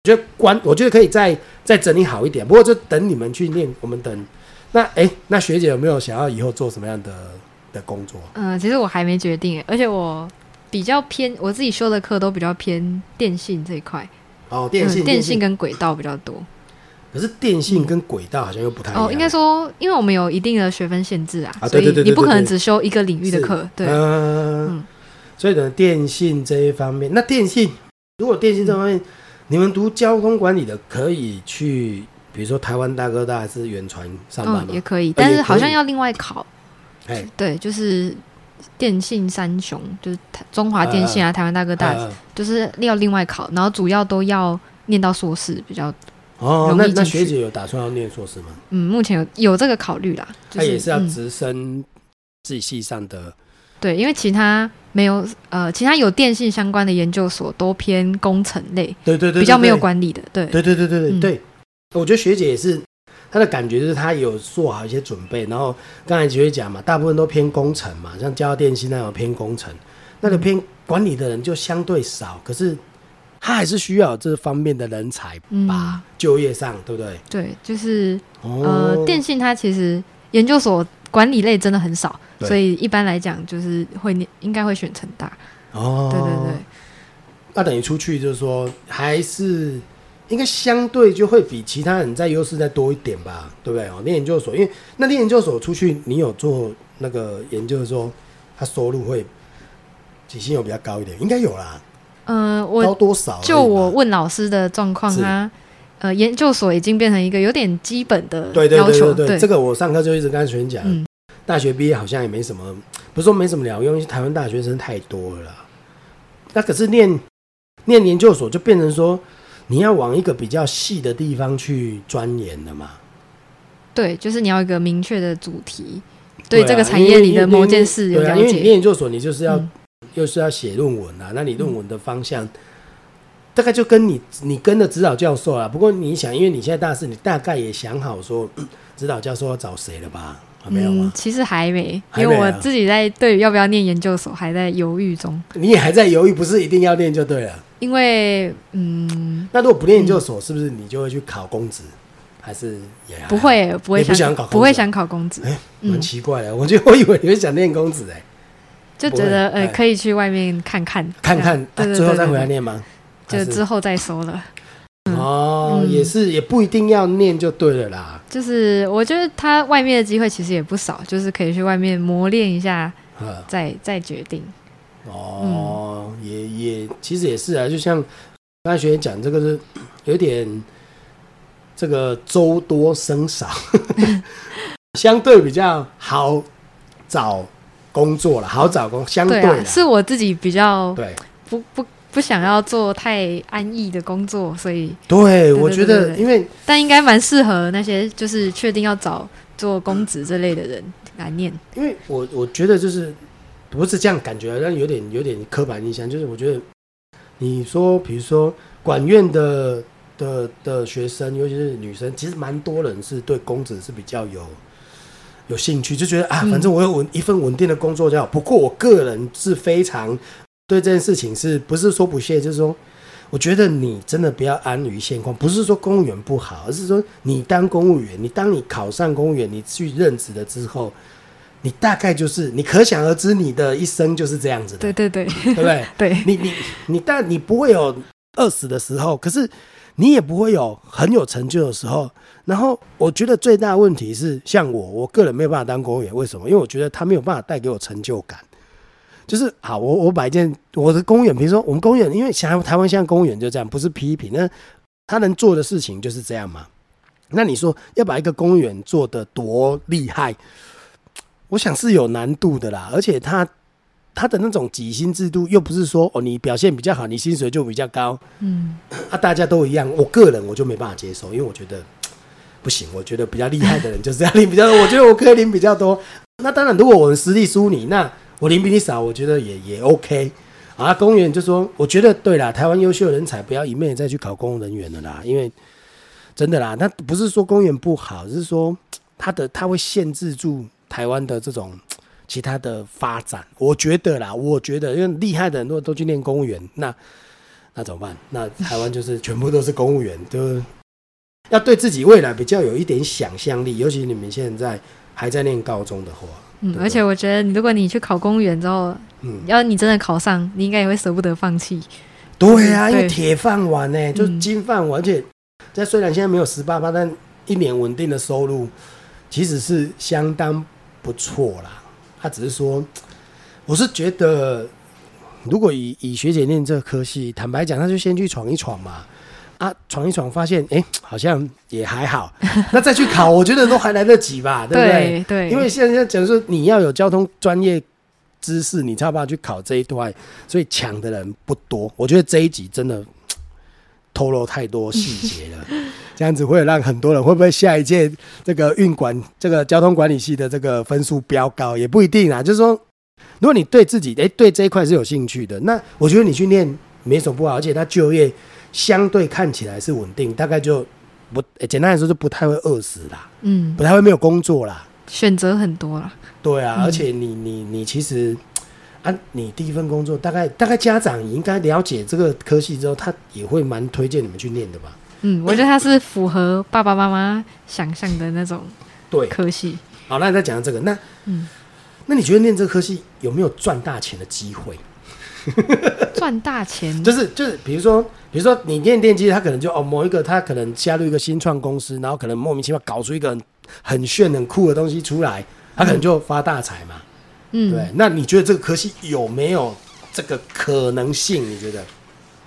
我觉得关，我觉得可以再再整理好一点。不过就等你们去念，我们等。那哎，那学姐有没有想要以后做什么样的的工作？嗯，其实我还没决定，而且我比较偏我自己修的课都比较偏电信这一块。哦，电信，电信跟轨道比较多。可是电信跟轨道好像又不太一样。哦，应该说，因为我们有一定的学分限制啊，所以你不可能只修一个领域的课。对，嗯，所以呢，电信这一方面，那电信如果电信这方面，你们读交通管理的可以去，比如说台湾大哥大还是远传上班吗？也可以，但是好像要另外考。哎，对，就是电信三雄，就是中华电信啊，台湾大哥大，就是要另外考，然后主要都要念到硕士比较。哦，那那学姐有打算要念硕士吗？嗯，目前有有这个考虑啦。他也是要直升自己系上的。对，因为其他没有呃，其他有电信相关的研究所都偏工程类，对对对，比较没有管理的。对对对对对对对，我觉得学姐也是，她的感觉就是她有做好一些准备。然后刚才学姐讲嘛，大部分都偏工程嘛，像交电信那种偏工程，那个偏管理的人就相对少。可是。他还是需要这方面的人才吧，就业上对不对？对，就是呃，电信它其实研究所管理类真的很少，所以一般来讲就是会应该会选成大。哦，对对对，那等于出去就是说，还是应该相对就会比其他人在优势再多一点吧，对不对？哦，念研究所，因为那念研究所出去，你有做那个研究，说他收入会起薪有比较高一点，应该有啦。嗯，我多少？就我问老师的状况，啊呃，研究所已经变成一个有点基本的要求。对，这个我上课就一直跟学生讲，大学毕业好像也没什么，不是说没什么了用，因为台湾大学生太多了。那可是念念研究所，就变成说你要往一个比较细的地方去钻研的嘛。对，就是你要一个明确的主题，对这个产业里的某件事有了解。因为你念研究所，你就是要。又是要写论文啊，那你论文的方向大概就跟你你跟着指导教授啊。不过你想，因为你现在大四，你大概也想好说 (clears throat) 指导教授要找谁了吧？还没有吗？其实还没，因为我自己在对要不要念研究所还在犹豫中。你也还在犹豫，不是一定要念就对了。因为嗯，那如果不念研究所，是不是你就会去考公职？还是也不会不会想考不会想考公职？哎，蛮奇怪的。我觉得我以为你会想念公职哎。就觉得呃，可以去外面看看，看看，最后再回来念吗？就之后再说了。哦，也是，也不一定要念就对了啦。就是我觉得他外面的机会其实也不少，就是可以去外面磨练一下，再再决定。哦，也也其实也是啊，就像刚才学姐讲，这个是有点这个周多生少，(laughs) 相对比较好找。工作了，好找工，相对是我自己比较对，不不不想要做太安逸的工作，所以对我觉得，因为但应该蛮适合那些就是确定要找做公职这类的人来念，因为我我觉得就是不是这样感觉，但有点有点刻板印象，就是我觉得你说比如说管院的的的学生，尤其是女生，其实蛮多人是对公子是比较有。有兴趣就觉得啊，反正我有稳一份稳定的工作就好。不过我个人是非常对这件事情是不是说不屑，就是说，我觉得你真的不要安于现况。不是说公务员不好，而是说你当公务员，你当你考上公务员，你去任职了之后，你大概就是你可想而知，你的一生就是这样子的。对对对，对不对？(laughs) 对，你你你，但你不会有饿死的时候，可是你也不会有很有成就的时候。然后我觉得最大问题是，像我，我个人没有办法当公务员，为什么？因为我觉得他没有办法带给我成就感。就是好，我我把一件我的公务员，比如说我们公务员，因为台台湾现在公务员就这样，不是批评，那他能做的事情就是这样嘛。那你说要把一个公务员做的多厉害，我想是有难度的啦。而且他他的那种几薪制度，又不是说哦，你表现比较好，你薪水就比较高。嗯，啊，大家都一样。我个人我就没办法接受，因为我觉得。不行，我觉得比较厉害的人就是要领比较多。我觉得我可以领比较多。那当然，如果我的实力输你，那我领比你少，我觉得也也 OK。啊，公务员就说，我觉得对啦，台湾优秀人才不要一面再去考公务人员了啦，因为真的啦，那不是说公务员不好，是说他的他会限制住台湾的这种其他的发展。我觉得啦，我觉得因为厉害的人都去念公务员，那那怎么办？那台湾就是全部都是公务员，都要对自己未来比较有一点想象力，尤其你们现在还在念高中的话，嗯，对而且我觉得，如果你去考公务员之后，嗯，要你真的考上，你应该也会舍不得放弃。对啊，因为铁饭碗呢，就是嗯金饭碗，而且在虽然现在没有十八八，但一年稳定的收入其实是相当不错啦。他只是说，我是觉得，如果以以学姐念这科系，坦白讲，他就先去闯一闯嘛。啊，闯一闯，发现哎、诶好像也还好，(laughs) 那再去考，我觉得都还来得及吧，对不对？对对，因为现在讲说你要有交通专业知识，你才有办法去考这一段，所以抢的人不多。我觉得这一集真的透露太多细节了，(laughs) 这样子会让很多人会不会下一届这个运管这个交通管理系的这个分数飙高也不一定啊。就是说，如果你对自己诶对这一块是有兴趣的，那我觉得你去念没什么不好，而且他就业相对看起来是稳定，大概就不、诶简单来说就不太会饿死啦，嗯，不太会没有工作啦。选择很多啦。对啊，嗯而且你你你其实啊，你第一份工作大概大概家长应该了解这个科系之后，他也会蛮推荐你们去念的吧？嗯，我觉得他是符合爸爸妈妈想象的那种对，科系。好，那你再讲讲这个，那嗯，那你觉得念这个科系有没有赚大钱的机会？赚大钱，就是就是，比如说比如说你念电机，他可能就哦某一个他可能加入一个新创公司，然后可能莫名其妙搞出一个很很炫很酷的东西出来，他可能就发大财嘛。嗯，对，那你觉得这个科系有没有这个可能性？你觉得？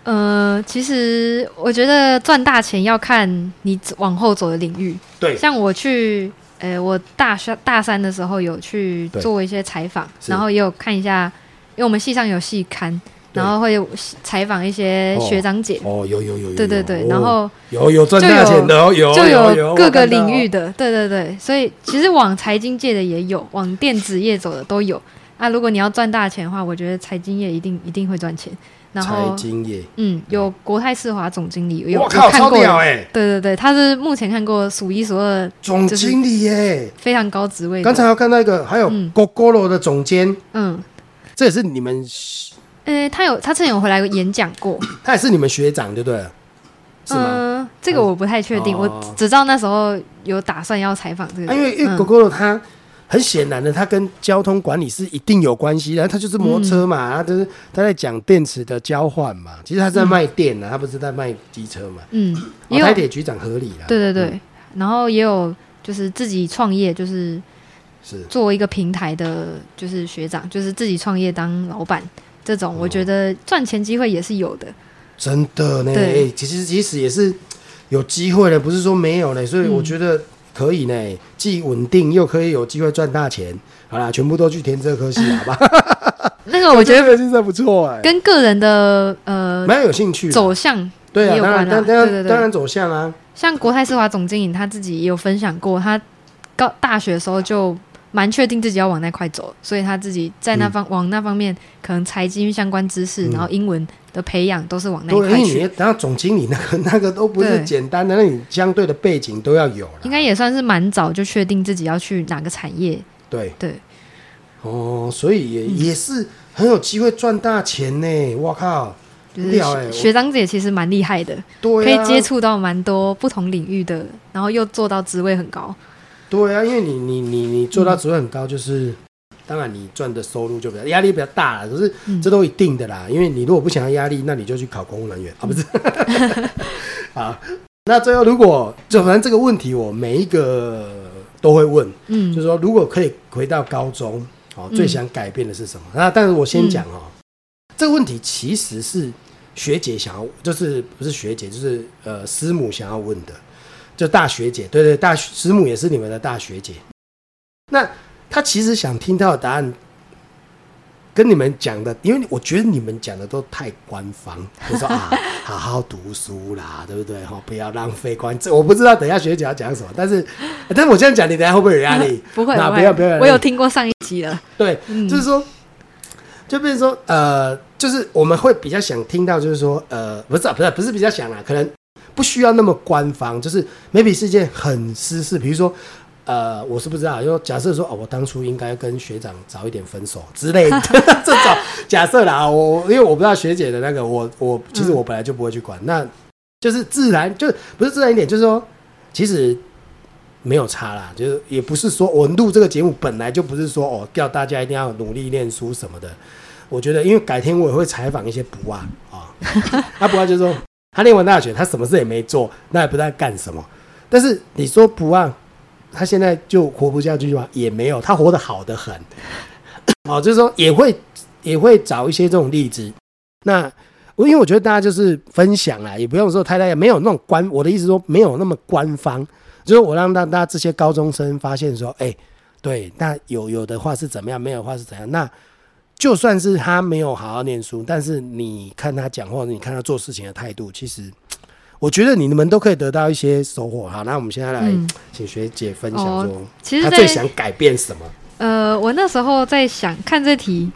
呃，其实我觉得赚大钱要看你往后走的领域。对，像我去，呃，我大学大三的时候有去做一些采访，然后也有看一下，因为我们系上有系刊，对然后会有采访一些学长姐。哦，有有有有，对对对，然后有有赚大钱的哦，有就有有各个领域域，的，对对对，所以其实往财经界的也有，往电子业走的都有。啊，如果你要赚大钱的话，我觉得财经业一定一定会赚钱。然财后，经业，嗯，有国泰世华总经理有有我靠，超看过的，屌哎，对对对，他是目前看过数一数二总经理耶！非常高职位的。刚才要看到一个，还有嗯。GoGoRo 的总监，嗯，这也是你们，呃，他有他之前有回来演讲过，(coughs) 他也是你们学长，对不对？是吗？嗯，这个我不太确定，哦。我只知道那时候有打算要采访这个，啊因为因为嗯。GoGoRo 他很显然的，他跟交通管理是一定有关系的，他就是摩托车嘛，他就是他在讲电池的交换嘛，其实他在卖电啊，他不是在卖机车嘛。嗯，台铁局长合理啦，对对对，嗯。然后也有就是自己创业，就是是。做一个平台的，就是学长，就是自己创业当老板这种，我觉得赚钱机会也是有的。真的呢，对欸其实其实也是有机会的，不是说没有呢，所以我觉得可以呢，既稳定又可以有机会赚大钱。好啦，全部都去填这科系，(laughs) 好吧？那个我 (laughs) 觉得这个现在不错哎，跟个人的呃蛮有兴趣的。走向，对啊，当然当当对对对然当然走向啊，像国泰世华总经理他自己也有分享过，他高大学的时候就蛮确定自己要往那块走，所以他自己在那方、往那方面可能财经相关知识，嗯。然后英文的培养都是往那一对，因为块去。你然后总经理那个那个都不是简单的，那你相对的背景都要有啦。应该也算是蛮早就确定自己要去哪个产业，对。对，哦，所以也、嗯。也是很有机会赚大钱呢。我靠，学学长姐其实蛮厉害的，对、啊，可以接触到蛮多不同领域的，然后又做到职位很高。对啊，因为你你你你做到职位很高，就是、当然你赚的收入就比较压力比较大了，可是嗯这都一定的啦。因为你如果不想要压力，那你就去考公务人员啊，不是？(laughs) 啊，那最后如果就反正这个问题我每一个都会问，嗯就是说如果可以回到高中，哦，嗯最想改变的是什么？那但是我先讲哦，这个问题其实是学姐想要，就是不是学姐，就是呃师母想要问的。就大学姐，对对，大师母也是你们的大学姐。那他其实想听到的答案，跟你们讲的，因为我觉得你们讲的都太官方，就说 (laughs) 啊，好好读书啦，对不对？哈，不要浪费光。这我不知道等一下学姐要讲什么，但是，但是我这样讲，你等下会不会有压力？(laughs) 不会，那不会不要不要我有听过上一集了。对，嗯，就是说，就比如说，呃，就是我们会比较想听到，就是说，呃，不是啊不是不是比较想啦，可能不需要那么官方，就是 maybe 是一件很私事，比如说呃，我是不知道，就假设说哦，我当初应该跟学长早一点分手之类的 (laughs) 这种假设啦，我因为我不知道学姐的那个，我我其实我本来就不会去管，那就是自然就不是自然一点，就是说其实没有差啦，就是也不是说我录这个节目本来就不是说哦叫大家一定要努力念书什么的，我觉得因为改天我也会采访一些不啊啊，他不啊就是说他念完大学他什么事也没做，那也不知道干什么，但是你说不啊。他现在就活不下去吗？也没有，他活得好的很。(coughs) 哦，就是说也会也会找一些这种例子。那我因为我觉得大家就是分享啊，也不用说太太没有那种官。我的意思说没有那么官方，就是我让大大家这些高中生发现说，哎，对，那有有的话是怎么样，没有的话是怎样。那就算是他没有好好念书，但是你看他讲话，你看他做事情的态度，其实。(tsk) 我觉得你们都可以得到一些收获。好，那我们现在来请学姐分享说，其实她最想改变什么？呃，我那时候在想看这题，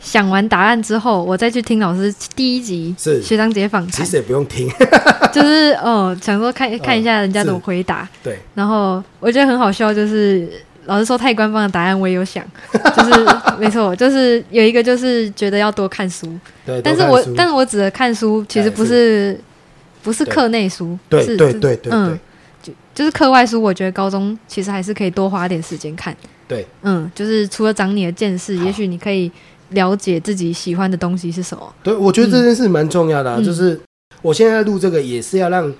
想完答案之后，我再去听老师第一集是学长姐访谈，其实也不用听，(laughs) 就是哦，想说看 (laughs) 看一下人家怎么回答。对，然后我觉得很好笑，就是老师说太官方的答案，我也有想，(laughs) 就是没错，就是有一个就是觉得要多看书，对，但是我但是我指的看书，其实不是。不是课内书，对对对对，嗯，就就是课外书。我觉得高中其实还是可以多花点时间看。对，嗯，就是除了长你的见识，也许你可以了解自己喜欢的东西是什么。对，我觉得这件事蛮重要的。就是我现在录这个也是要让，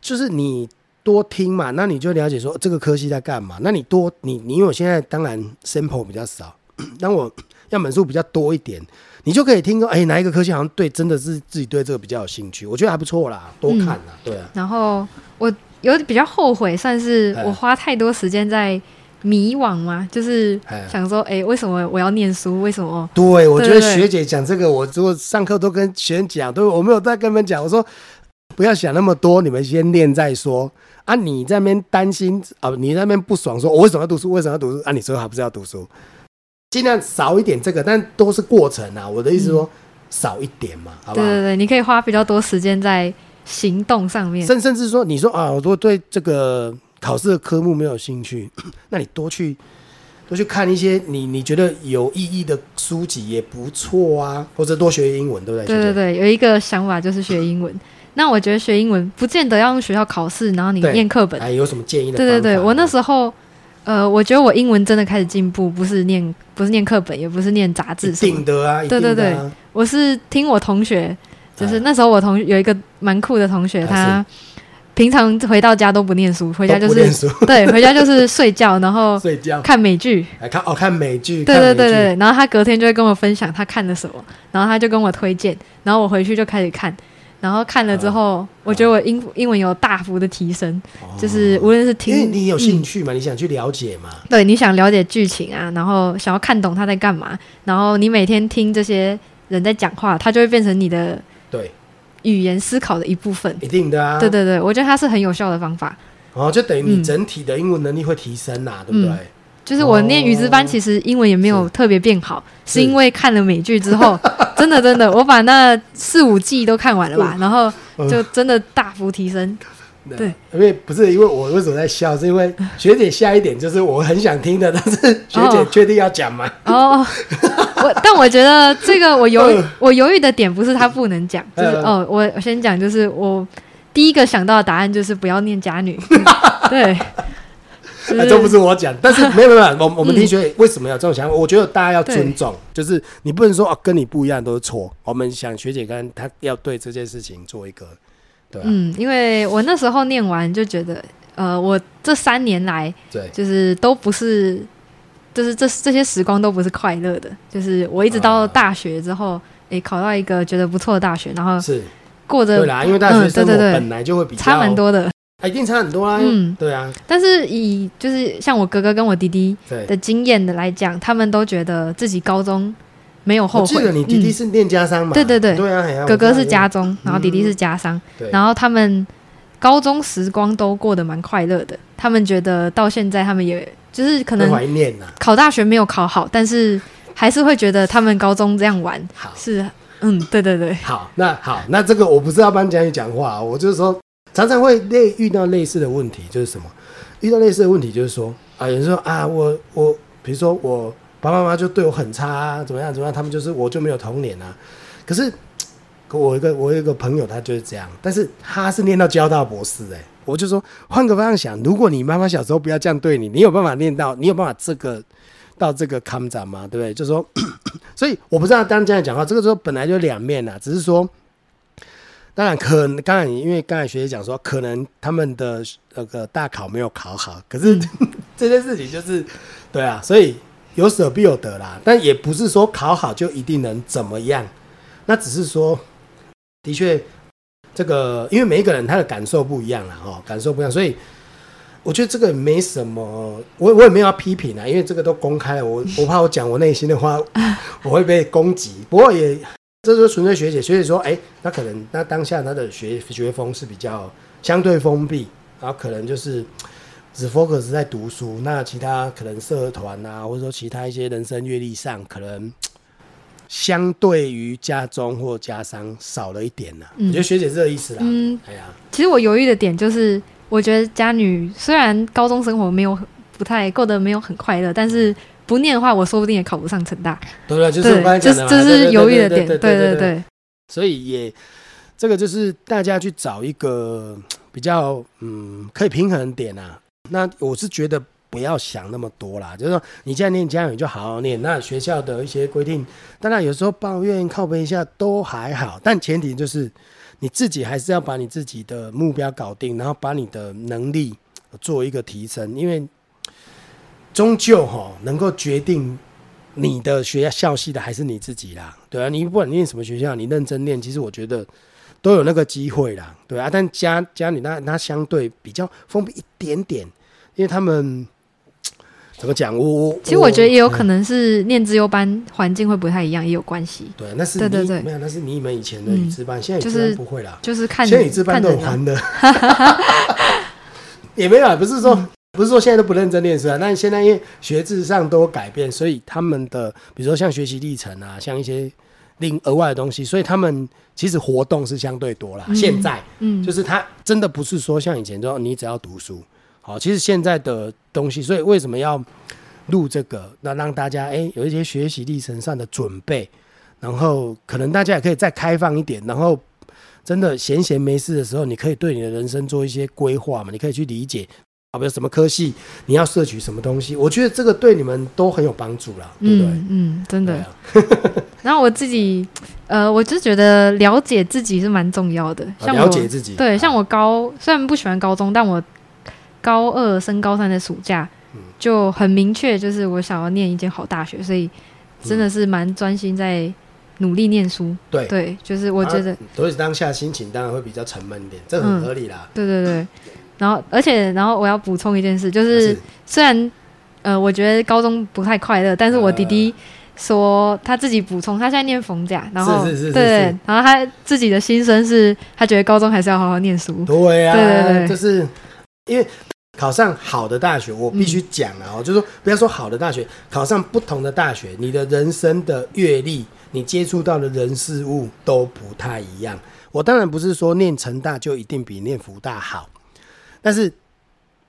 就是你多听嘛，那你就了解说这个科系在干嘛。那你多你你因为我现在当然 sample 比较少，(clears throat) 当我 (coughs) 样本数比较多一点。你就可以听说，哎，哪一个科系好像对，真的是自己对这个比较有兴趣，我觉得还不错啦，多看啦，对啊。然后我有比较后悔，算是我花太多时间在迷惘嘛，就是想说，哎，为什么我要念书？为什么？对，我觉得学姐讲这个，我如果上课都跟学生讲，都我没有在跟他们讲，我说不要想那么多，你们先练再说啊。你在那边担心啊，你那边不爽，说我为什么要读书？为什么要读书？啊，你说还不是要读书？尽量少一点这个，但都是过程啊。我的意思说，少一点嘛，好吧？对对对，你可以花比较多时间在行动上面。甚甚至说，你说啊，我如果对这个考试的科目没有兴趣，(coughs) 那你多去多去看一些你你觉得有意义的书籍也不错啊，或者多学英文，对不对？对对对，有一个想法就是学英文。那我觉得学英文不见得要用学校考试，然后你念课本。哎，有什么建议的？对对对，我那时候。呃，我觉得我英文真的开始进步，不是念不是念课本，也不是念杂志，定的啊，对对对，我是听我同学，就是那时候我同有一个蛮酷的同学，他平常回到家都不念书，回家就是 (laughs) 对，回家就是睡觉，然后 (laughs) 睡觉看美剧，看哦看美剧，对对对对，然后他隔天就会跟我分享他看了什么，然后他就跟我推荐，然后我回去就开始看。然后看了之后，我觉得我英英文有大幅的提升，就是无论是听，因为你有兴趣嘛，你想去了解嘛，对，你想了解剧情啊，然后想要看懂他在干嘛，然后你每天听这些人在讲话，他就会变成你的对。语言思考的一部分，一定的啊，对对对，我觉得它是很有效的方法，哦，就等于你整体的英文能力会提升呐，对不对？就是我念语资班，其实英文也没有特别变好，是因为看了美剧之后，(laughs) 真的真的，我把那四五季都看完了吧，然后就真的大幅提升。对，因为不是因为我为什么在笑，是因为学姐下一点就是我很想听的，但是学姐确定要讲吗？哦，(laughs) 我但我觉得这个我犹豫，我犹豫的点不是他不能讲，就是哦，我我先讲，就是我第一个想到的答案就是不要念假女，(laughs) 对。这不是我讲，但是没有没有，我我们听学为什么要这种想法？我觉得大家要尊重，就是你不能说哦，跟你不一样都是错。我们想学姐跟她要对这件事情做一个，对嗯，因为我那时候念完就觉得，呃，我这三年来，对，就是都不是，就是这这些时光都不是快乐的。就是我一直到大学之后，哎，考到一个觉得不错的大学，然后是过着，对啦，因为大学生活本来就会比较差蛮多的。一定差很多啊！嗯，对啊。但是以就是像我哥哥跟我弟弟的经验的来讲，他们都觉得自己高中没有后悔。记得你弟弟是念家商嘛？对对对，对啊。哥哥是家中，然后弟弟是家商。然后他们高中时光都过得蛮快乐的。他们觉得到现在，他们也就是可能怀念呐。考大学没有考好，但是还是会觉得他们高中这样玩是嗯，对对对。好，那好，那这个我不是要帮蒋宇讲话，我就是说。常常会类遇到类似的问题，就是什么？遇到类似的问题，就是说啊，有人说啊，我我比如说我爸爸妈妈就对我很差、啊，怎么样怎么样，他们就是我就没有童年啊。可是我一个我有一个朋友，他就是这样，但是他是念到交大博士、哎，我就说换个方向想，如果你妈妈小时候不要这样对你，你有办法念到，你有办法这个到这个康展吗？对不对？就说，(coughs) 所以我不知道当这样讲话，这个时候本来就两面啊，只是说。当然，可能刚才因为刚才学姐讲说，可能他们的那个大考没有考好，可是、(laughs) 这件事情就是，对啊，所以有舍必有得啦。但也不是说考好就一定能怎么样，那只是说，的确，这个因为每一个人他的感受不一样啦，哦，感受不一样，所以我觉得这个没什么，我 (laughs) 我也没有要批评啊，因为这个都公开了，我我怕我讲我内心的话，(laughs) 我会被攻击。不过也。这就是纯粹学姐，学姐说，哎、那可能那当下他的学学风是比较相对封闭，然后可能就是只 focus 在读书，那其他可能社团啊，或者说其他一些人生阅历上，可能相对于家中或家商少了一点呢、嗯。我觉得学姐是这个意思啦。嗯，哎呀，其实我犹豫的点就是，我觉得家女虽然高中生活没有很不太过得没有很快乐，但是不念的话，我说不定也考不上成大。对不对？就是我对，刚才这讲的嘛，这是犹豫的点。对对对所以也这个就是大家去找一个比较嗯可以平衡的点啊。那我是觉得不要想那么多啦，就是说你现在念家语就好好念，那学校的一些规定，当然有时候抱怨靠背一下都还好，但前提就是你自己还是要把你自己的目标搞定，然后把你的能力做一个提升，因为终究哈能够决定你的学校系的还是你自己啦，对啊，你不管念什么学校，你认真念，其实我觉得都有那个机会啦，对啊。但家家里那那相对比较封闭一点点，因为他们怎么讲，我我其实我觉得也有可能。是念自由班环境会不太一样，也有关系。对，那是对对对你没有，那是你们以前的嗯语资班，现在语资就是班不会啦。就是看现在语资班都。很烦的，(laughs) 也没有啊，不是说、不是说现在都不认真念书啊，但现在因为学制上都有改变，所以他们的比如说像学习历程啊，像一些另额外的东西，所以他们其实活动是相对多啦。嗯现在嗯，就是他真的不是说像以前说你只要读书，好，其实现在的东西，所以为什么要录这个？那让大家哎、有一些学习历程上的准备，然后可能大家也可以再开放一点，然后真的闲闲没事的时候，你可以对你的人生做一些规划嘛，你可以去理解啊，比如什么科系你要摄取什么东西，我觉得这个对你们都很有帮助啦，对不对？嗯嗯，真的。啊，(laughs) 然后我自己，呃，我就觉得了解自己是蛮重要的。像我了解自己，对，像我我高虽然不喜欢高中，但我高二升高三的暑假嗯就很明确，就是我想要念一间好大学，所以真的是蛮专心在努力念书。对对，就是我觉得，啊所以当下心情当然会比较沉闷一点，这很合理啦。对对对。(laughs) 然后，而且，然后我要补充一件事，就是是虽然呃，我觉得高中不太快乐，但是我弟弟说他自己补充，他现在念逢甲，然后是是是是对，然后他自己的心声是，他觉得高中还是要好好念书。对啊、对对对。就是因为考上好的大学，我必须讲啊，哦，就是说不要说好的大学，考上不同的大学，你的人生的阅历，你接触到的人事物都不太一样。我当然不是说念成大就一定比念福大好，但是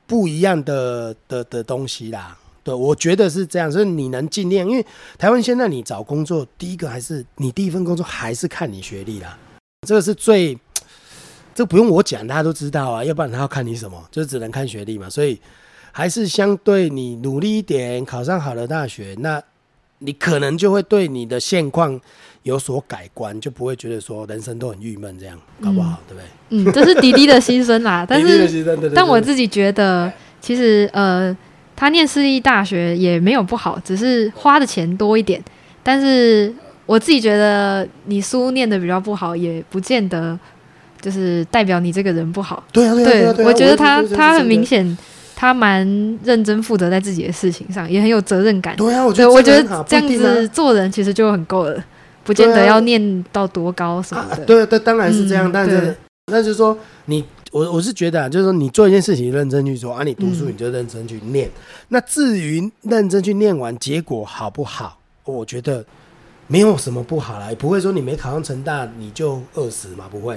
不一样的的的东西啦。对，我觉得是这样，所以你能尽量，因为台湾现在你找工作，第一个还是你第一份工作还是看你学历啦，这个是最这不用我讲，大家都知道啊，要不然他要看你什么，就只能看学历嘛。所以还是相对你努力一点，考上好的大学，那你可能就会对你的现况有所改观，就不会觉得说人生都很郁闷这样，搞不好，对不对？嗯，这是迪迪的心声啦。(laughs) 但是，但我自己觉得，其实呃，他念私立大学也没有不好，只是花的钱多一点。但是我自己觉得，你书念的比较不好，也不见得就是代表你这个人不好。对啊，对啊，对啊，我觉得他他很明显，他蛮认真负责在自己的事情上，也很有责任感。对啊，我觉，得我觉得这样子做人其实就很够了，不见得要念到多高什么啊，的。对对，当然是这样，嗯但是对那就是说你，我我是觉得啊，就是说你做一件事情认真去做啊，你读书嗯你就认真去念。那至于认真去念完结果好不好，我觉得没有什么不好啦，也不会说你没考上成大你就饿死嘛，不会，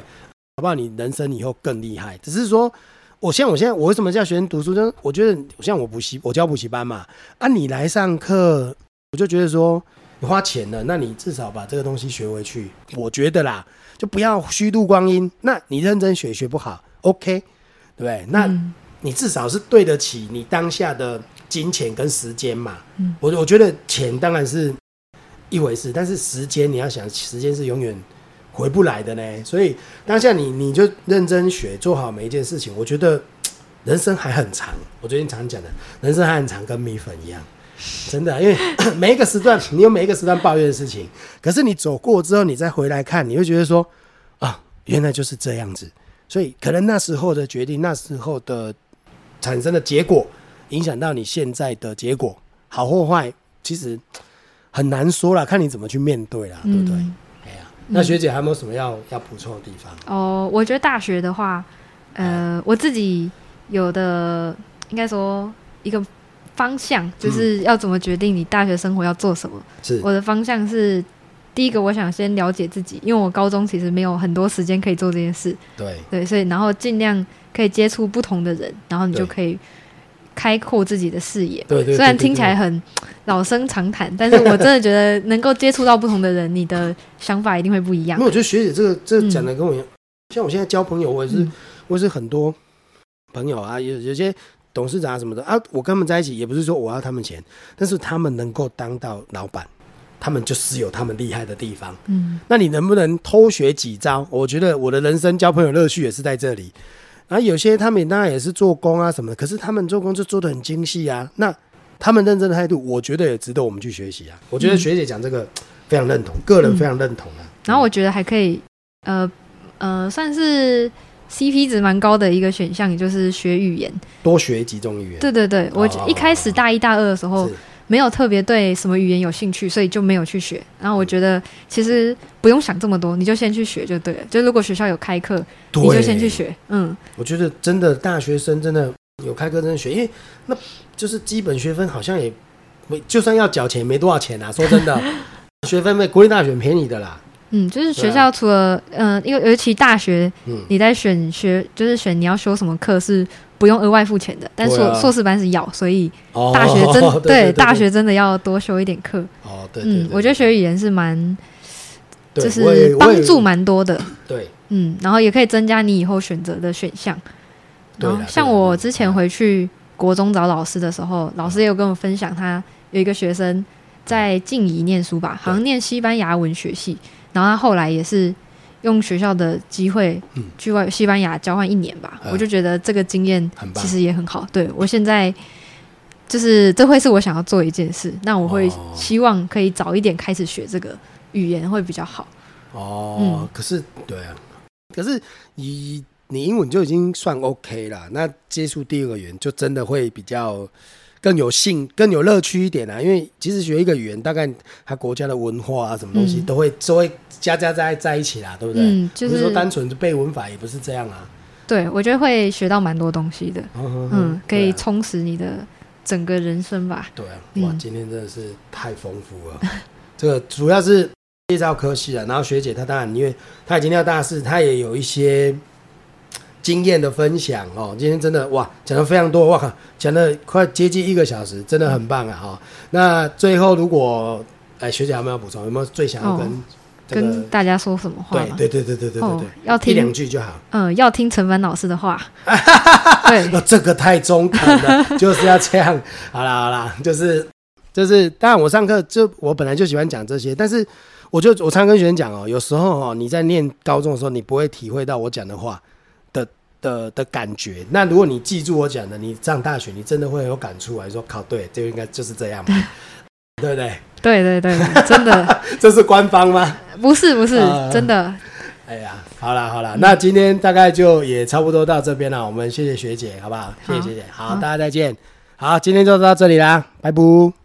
好不好？你人生以后更厉害，只是说我像我现在我为什么叫学生读书？就是我觉得像我补习，我教补习班嘛，啊，你来上课，我就觉得说你花钱了，那你至少把这个东西学回去。我觉得啦，就不要虚度光阴。那你认真学学不好，OK，对不对？那嗯你至少是对得起你当下的金钱跟时间嘛。嗯我我觉得钱当然是一回事，但是时间你要想，时间是永远回不来的呢。所以当下你你就认真学，做好每一件事情。我觉得人生还很长。我最近常讲的，人生还很长，跟米粉一样。真的，因为 (coughs) 每一个时段，你有每一个时段抱怨的事情，可是你走过之后，你再回来看，你会觉得说，啊，原来就是这样子。所以可能那时候的决定，那时候的产生的结果，影响到你现在的结果，好或坏，其实很难说了，看你怎么去面对啦，对不对？那学姐还有没有什么要要补充的地方？哦，我觉得大学的话，呃，我自己有的应该说一个方向，就是要怎么决定你大学生活要做什么。是。我的方向是，第一个我想先了解自己，因为我高中其实没有很多时间可以做这件事，对，对，所以然后尽量可以接触不同的人，然后你就对。可以开阔自己的视野。对对对虽然听起来很老生常谈，但是我真的觉得能够接触到不同的人，你的想法一定会不一样因为。我觉得学姐这个这个讲的跟我一样，像我现在交朋友，我也是、嗯我也是很多朋友啊，有有些董事长啊什么的啊，我跟他们在一起，也不是说我要他们钱，但是他们能够当到老板，他们就是有他们厉害的地方。嗯那你能不能偷学几招？我觉得我的人生交朋友乐趣也是在这里。然后有些他们当然也是做工啊什么的，可是他们做工就做的很精细啊。那他们认真的态度，我觉得也值得我们去学习啊。我觉得嗯学姐讲这个非常认同，个人非常认同啊。然后我觉得还可以，呃呃，算是 CP 值蛮高的一个选项，也就是学语言。多学几种语言，对对对，我哦一开始大一大二的时候是没有特别对什么语言有兴趣，所以就没有去学。然后我觉得其实不用想这么多，你就先去学就对了。就如果学校有开课，你就先去。学。嗯，我觉得真的大学生真的有开课真的学，因为那就是基本学分好像也没，就算要缴钱没多少钱啊。说真的，(laughs) 学分被国立大学便宜的啦。嗯，就是学校除了嗯、呃，因为尤其大学嗯，你在选学，就是选你要修什么课是不用额外付钱的，但硕、啊。硕士班是要，所以哦 (laughs) 大学真、对大学真的要多修一点课。哦，对对嗯，对我觉得学语言是蛮就是帮助蛮多的。对。嗯，然后也可以增加你以后选择的选项。然后像我之前回去国中找老师的时候，老师也有跟我分享，他有一个学生在静怡念书吧，好像念西班牙文学系，然后他后来也是用学校的机会嗯去外西班牙交换一年吧，嗯我就觉得这个经验其实也很好。对我现在。就是这会是我想要做的一件事，那我会哦希望可以早一点开始学这个语言会比较好。哦，嗯可是对啊，可是你你英文就已经算 OK 了，那接触第二个语言就真的会比较更有兴、更有乐趣一点啊。因为其实学一个语言，大概他国家的文化啊，什么东西嗯都会都会加加在在一起啦，对不对？嗯，就是说是单纯背文法，也不是这样啊。对我觉得会学到蛮多东西的。嗯嗯，可以充实你的整个人生吧。对啊，哇，嗯今天真的是太丰富了。(laughs) 这个主要是介绍科系了，然后学姐她当然因为她已经念到大四，她也有一些经验的分享哦。今天真的哇，讲的非常多，哇靠，讲的快接近一个小时，真的很棒啊哈、哦。那最后如果哎学姐有没有要补充？有没有最想要跟？跟大家说什么话吗？对对对对对对对要一两，句就好。嗯，要听陈凡老师的话。(laughs) 对，那这个太中肯了，(laughs) 就是要这样。好啦好啦，就是就是，当然我上课就我本来就喜欢讲这些，但是我就我常跟学生讲哦，有时候哦你在念高中的时候，你不会体会到我讲的话的的的感觉。那如果你记住我讲的，你上大学你真的会有感触来说，考，对，就应该就是这样嘛，(laughs) 对不对？对对对，真的 (laughs) 这是官方吗？不是不是啊真的。哎呀，好啦好啦，那今天大概就也差不多到这边了。我们谢谢学姐，好不好？谢谢学姐，好，好大家再见。好，今天就到这里啦，拜拜。